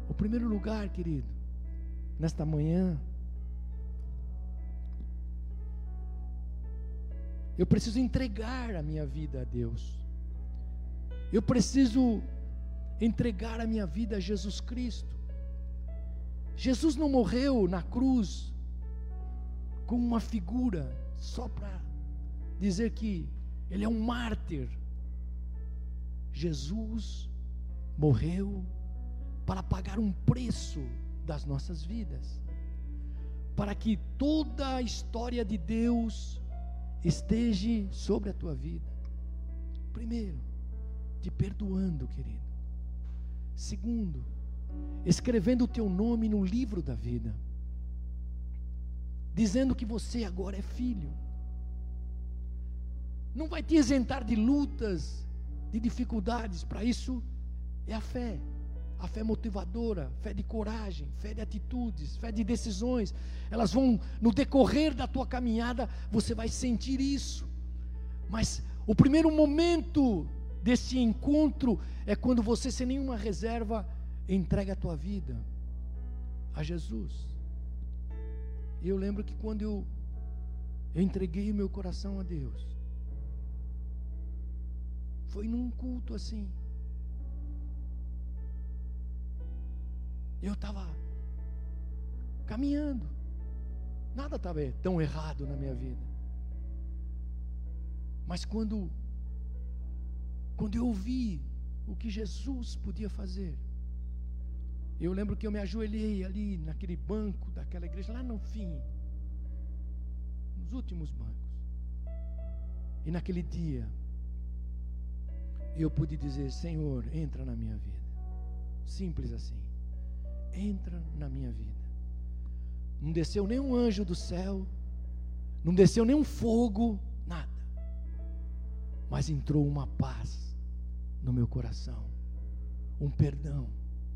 O primeiro lugar, querido, nesta manhã, eu preciso entregar a minha vida a Deus. Eu preciso entregar a minha vida a Jesus Cristo. Jesus não morreu na cruz como uma figura só para dizer que ele é um mártir. Jesus morreu para pagar um preço das nossas vidas, para que toda a história de Deus esteja sobre a tua vida. Primeiro, te perdoando, querido. Segundo, escrevendo o teu nome no livro da vida, dizendo que você agora é filho não vai te isentar de lutas, de dificuldades. Para isso é a fé. A fé motivadora, fé de coragem, fé de atitudes, fé de decisões. Elas vão, no decorrer da tua caminhada, você vai sentir isso. Mas o primeiro momento desse encontro é quando você, sem nenhuma reserva, entrega a tua vida a Jesus. E eu lembro que quando eu, eu entreguei meu coração a Deus, foi num culto assim. Eu estava caminhando. Nada estava tão errado na minha vida. Mas quando quando eu ouvi o que Jesus podia fazer, eu lembro que eu me ajoelhei ali naquele banco daquela igreja, lá no fim, nos últimos bancos. E naquele dia, eu pude dizer: Senhor, entra na minha vida. Simples assim. Entra na minha vida. Não desceu nenhum anjo do céu, não desceu nenhum fogo, nada. Mas entrou uma paz no meu coração, um perdão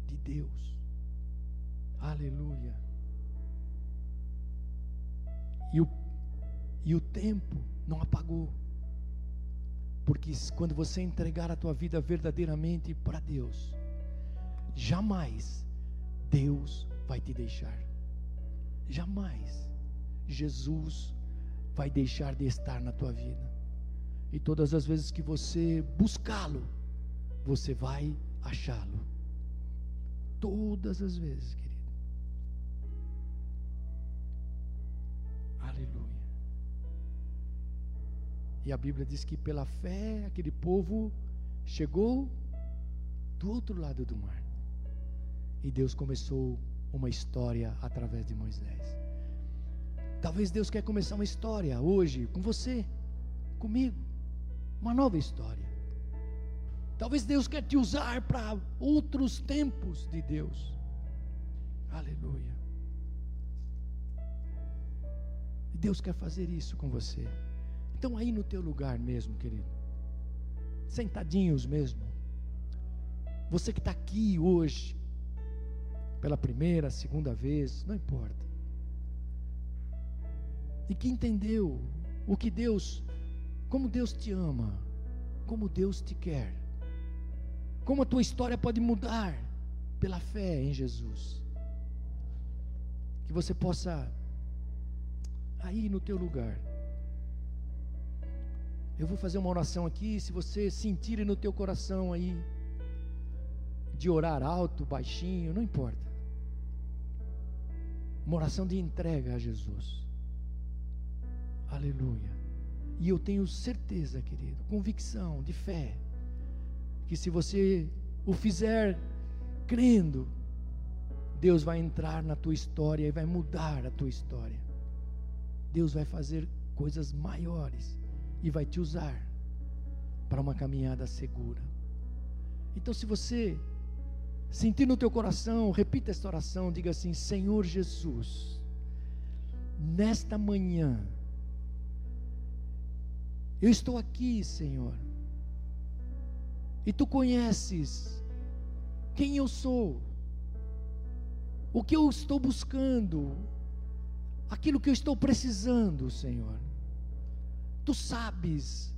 de Deus. Aleluia. E o, e o tempo não apagou. Porque quando você entregar a tua vida verdadeiramente para Deus, jamais Deus vai te deixar. Jamais Jesus vai deixar de estar na tua vida. E todas as vezes que você buscá-lo, você vai achá-lo. Todas as vezes, querido. E a Bíblia diz que pela fé aquele povo chegou do outro lado do mar. E Deus começou uma história através de Moisés. Talvez Deus quer começar uma história hoje com você, comigo, uma nova história. Talvez Deus quer te usar para outros tempos de Deus. Aleluia. Deus quer fazer isso com você. Então aí no teu lugar mesmo, querido. Sentadinhos mesmo. Você que está aqui hoje, pela primeira, segunda vez, não importa. e que entendeu o que Deus, como Deus te ama, como Deus te quer, como a tua história pode mudar pela fé em Jesus. Que você possa aí no teu lugar. Eu vou fazer uma oração aqui, se você sentir no teu coração aí de orar alto, baixinho, não importa. Uma oração de entrega a Jesus. Aleluia. E eu tenho certeza, querido, convicção, de fé, que se você o fizer crendo, Deus vai entrar na tua história e vai mudar a tua história. Deus vai fazer coisas maiores e vai te usar para uma caminhada segura. Então, se você sentir no teu coração, repita esta oração, diga assim: Senhor Jesus, nesta manhã, eu estou aqui, Senhor, e tu conheces quem eu sou, o que eu estou buscando, aquilo que eu estou precisando, Senhor. Tu sabes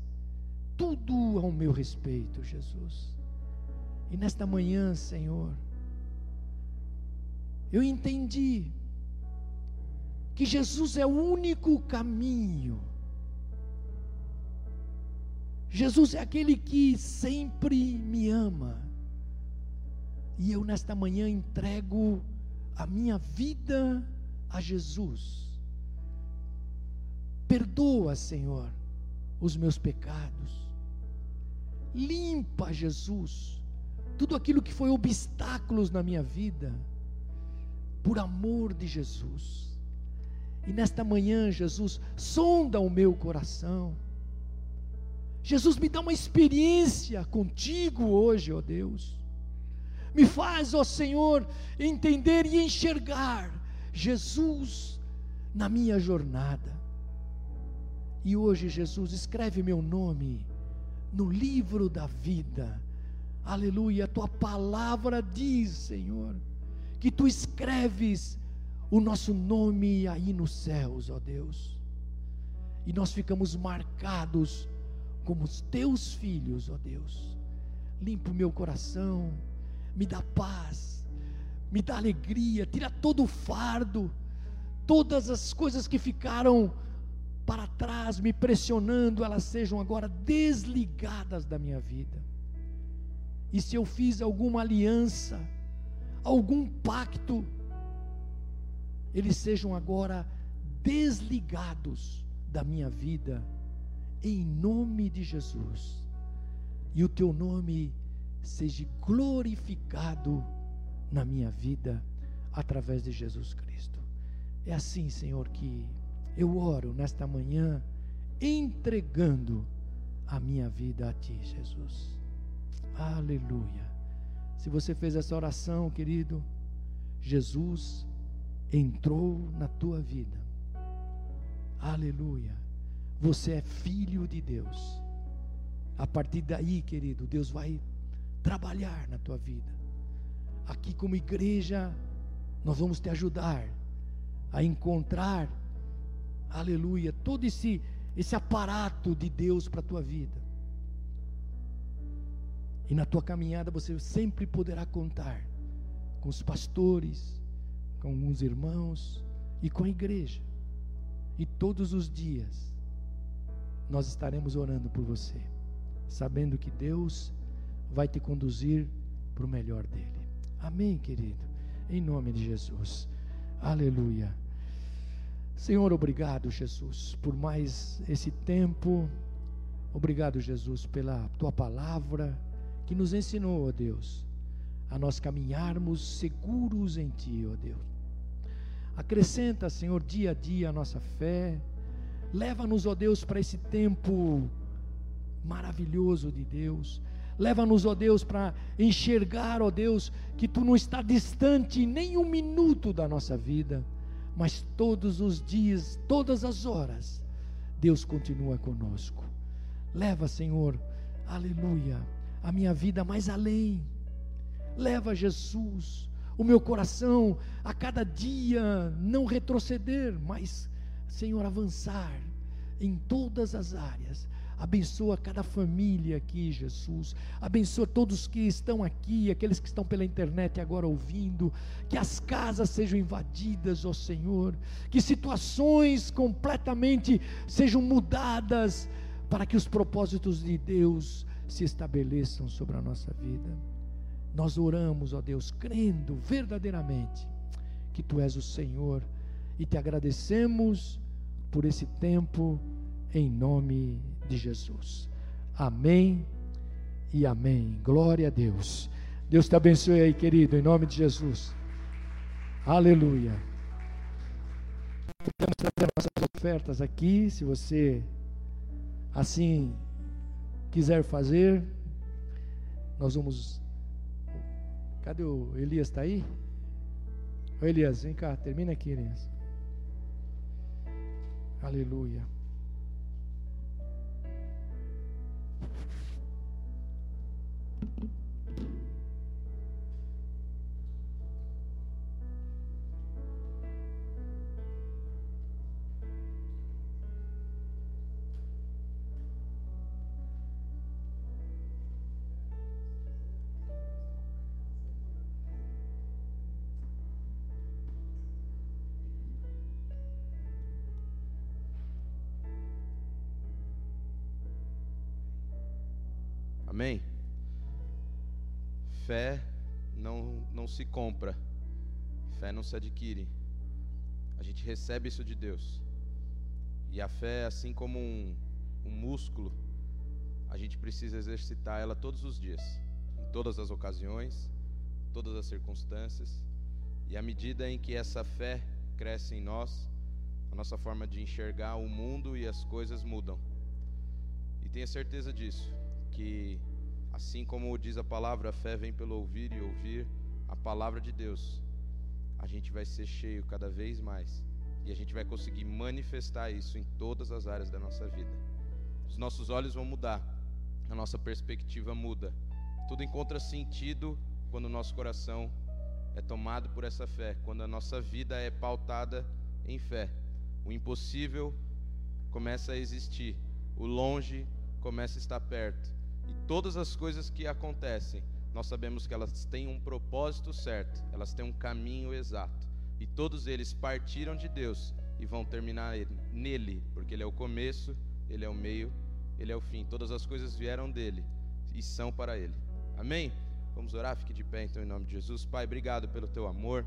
tudo ao meu respeito, Jesus. E nesta manhã, Senhor, eu entendi que Jesus é o único caminho. Jesus é aquele que sempre me ama. E eu nesta manhã entrego a minha vida a Jesus. Perdoa, Senhor, os meus pecados. Limpa, Jesus, tudo aquilo que foi obstáculos na minha vida, por amor de Jesus. E nesta manhã, Jesus, sonda o meu coração. Jesus, me dá uma experiência contigo hoje, ó Deus. Me faz, ó Senhor, entender e enxergar Jesus na minha jornada. E hoje, Jesus, escreve meu nome no livro da vida Aleluia, tua palavra diz, Senhor, que tu escreves o nosso nome aí nos céus, ó Deus. E nós ficamos marcados como os teus filhos, ó Deus. Limpa o meu coração, me dá paz, me dá alegria, tira todo o fardo, todas as coisas que ficaram para trás me pressionando, elas sejam agora desligadas da minha vida e se eu fiz alguma aliança, algum pacto, eles sejam agora desligados da minha vida, em nome de Jesus, e o teu nome seja glorificado na minha vida, através de Jesus Cristo. É assim, Senhor, que eu oro nesta manhã, entregando a minha vida a Ti, Jesus. Aleluia. Se você fez essa oração, querido, Jesus entrou na tua vida. Aleluia. Você é filho de Deus. A partir daí, querido, Deus vai trabalhar na tua vida. Aqui, como igreja, nós vamos te ajudar a encontrar, aleluia, todo esse, esse aparato de Deus para a tua vida. E na tua caminhada você sempre poderá contar com os pastores, com os irmãos e com a igreja. E todos os dias nós estaremos orando por você, sabendo que Deus vai te conduzir para o melhor dele. Amém, querido. Em nome de Jesus. Aleluia. Senhor, obrigado, Jesus, por mais esse tempo. Obrigado, Jesus, pela tua palavra que nos ensinou, ó Deus, a nós caminharmos seguros em Ti, ó Deus. Acrescenta, Senhor, dia a dia a nossa fé. Leva-nos, ó Deus, para esse tempo maravilhoso de Deus. Leva-nos, ó Deus, para enxergar, ó Deus, que Tu não está distante nem um minuto da nossa vida, mas todos os dias, todas as horas, Deus continua conosco. Leva, Senhor, aleluia a minha vida mais além. Leva Jesus, o meu coração a cada dia não retroceder, mas Senhor, avançar em todas as áreas. Abençoa cada família aqui, Jesus. Abençoa todos que estão aqui, aqueles que estão pela internet agora ouvindo. Que as casas sejam invadidas, ó Senhor. Que situações completamente sejam mudadas para que os propósitos de Deus se estabeleçam sobre a nossa vida. Nós oramos, ó Deus, crendo verdadeiramente que Tu és o Senhor e te agradecemos por esse tempo, em nome de Jesus. Amém e amém. Glória a Deus. Deus te abençoe aí, querido, em nome de Jesus. Aleluia. Podemos trazer nossas ofertas aqui, se você assim quiser fazer. Nós vamos. Cadê o Elias? Está aí? Ô Elias, vem cá, termina aqui, Elias. Aleluia. Amém? Fé não, não se compra, fé não se adquire. A gente recebe isso de Deus. E a fé, assim como um, um músculo, a gente precisa exercitar ela todos os dias, em todas as ocasiões, todas as circunstâncias. E à medida em que essa fé cresce em nós, a nossa forma de enxergar o mundo e as coisas mudam. E tenha certeza disso que, assim como diz a palavra, a fé vem pelo ouvir e ouvir a palavra de Deus, a gente vai ser cheio cada vez mais e a gente vai conseguir manifestar isso em todas as áreas da nossa vida. Os nossos olhos vão mudar, a nossa perspectiva muda, tudo encontra sentido quando o nosso coração é tomado por essa fé, quando a nossa vida é pautada em fé. O impossível começa a existir, o longe começa a estar perto. E todas as coisas que acontecem, nós sabemos que elas têm um propósito certo, elas têm um caminho exato. E todos eles partiram de Deus e vão terminar nele, porque ele é o começo, ele é o meio, ele é o fim. Todas as coisas vieram dele e são para ele. Amém? Vamos orar, fique de pé então em nome de Jesus. Pai, obrigado pelo teu amor,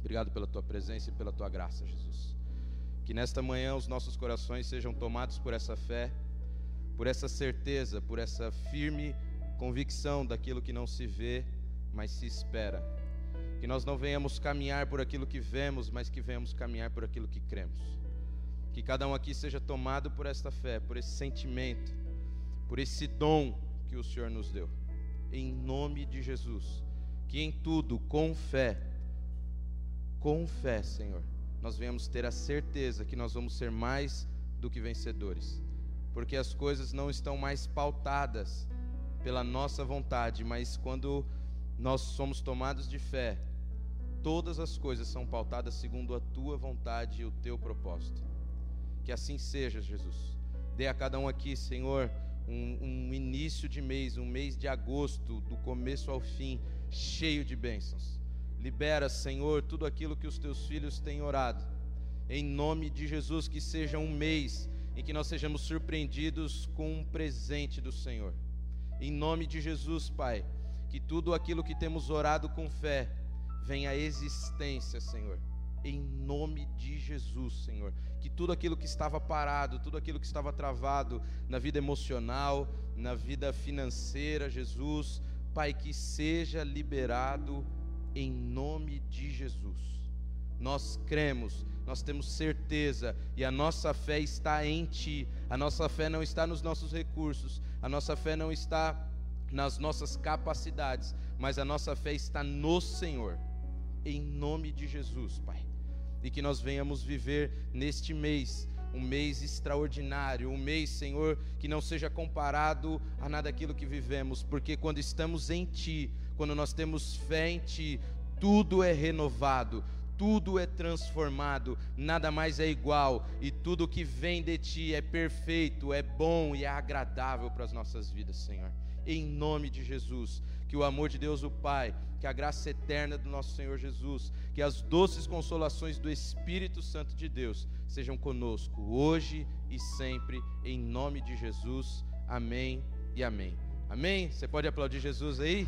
obrigado pela tua presença e pela tua graça, Jesus. Que nesta manhã os nossos corações sejam tomados por essa fé por essa certeza, por essa firme convicção daquilo que não se vê, mas se espera. Que nós não venhamos caminhar por aquilo que vemos, mas que venhamos caminhar por aquilo que cremos. Que cada um aqui seja tomado por esta fé, por esse sentimento, por esse dom que o Senhor nos deu. Em nome de Jesus. Que em tudo, com fé, com fé, Senhor, nós venhamos ter a certeza que nós vamos ser mais do que vencedores porque as coisas não estão mais pautadas pela nossa vontade, mas quando nós somos tomados de fé, todas as coisas são pautadas segundo a tua vontade e o teu propósito. Que assim seja, Jesus. Dê a cada um aqui, Senhor, um, um início de mês, um mês de agosto, do começo ao fim, cheio de bênçãos. Libera, Senhor, tudo aquilo que os teus filhos têm orado. Em nome de Jesus, que seja um mês em que nós sejamos surpreendidos com um presente do Senhor. Em nome de Jesus, Pai, que tudo aquilo que temos orado com fé venha à existência, Senhor. Em nome de Jesus, Senhor. Que tudo aquilo que estava parado, tudo aquilo que estava travado na vida emocional, na vida financeira, Jesus, Pai, que seja liberado em nome de Jesus. Nós cremos nós temos certeza e a nossa fé está em Ti. A nossa fé não está nos nossos recursos, a nossa fé não está nas nossas capacidades, mas a nossa fé está no Senhor. Em nome de Jesus, Pai. E que nós venhamos viver neste mês um mês extraordinário, um mês, Senhor, que não seja comparado a nada aquilo que vivemos, porque quando estamos em Ti, quando nós temos fé em Ti, tudo é renovado, tudo é transformado, nada mais é igual, e tudo que vem de ti é perfeito, é bom e é agradável para as nossas vidas, Senhor. Em nome de Jesus, que o amor de Deus, o Pai, que a graça eterna do nosso Senhor Jesus, que as doces consolações do Espírito Santo de Deus sejam conosco hoje e sempre, em nome de Jesus. Amém e amém. Amém? Você pode aplaudir Jesus aí?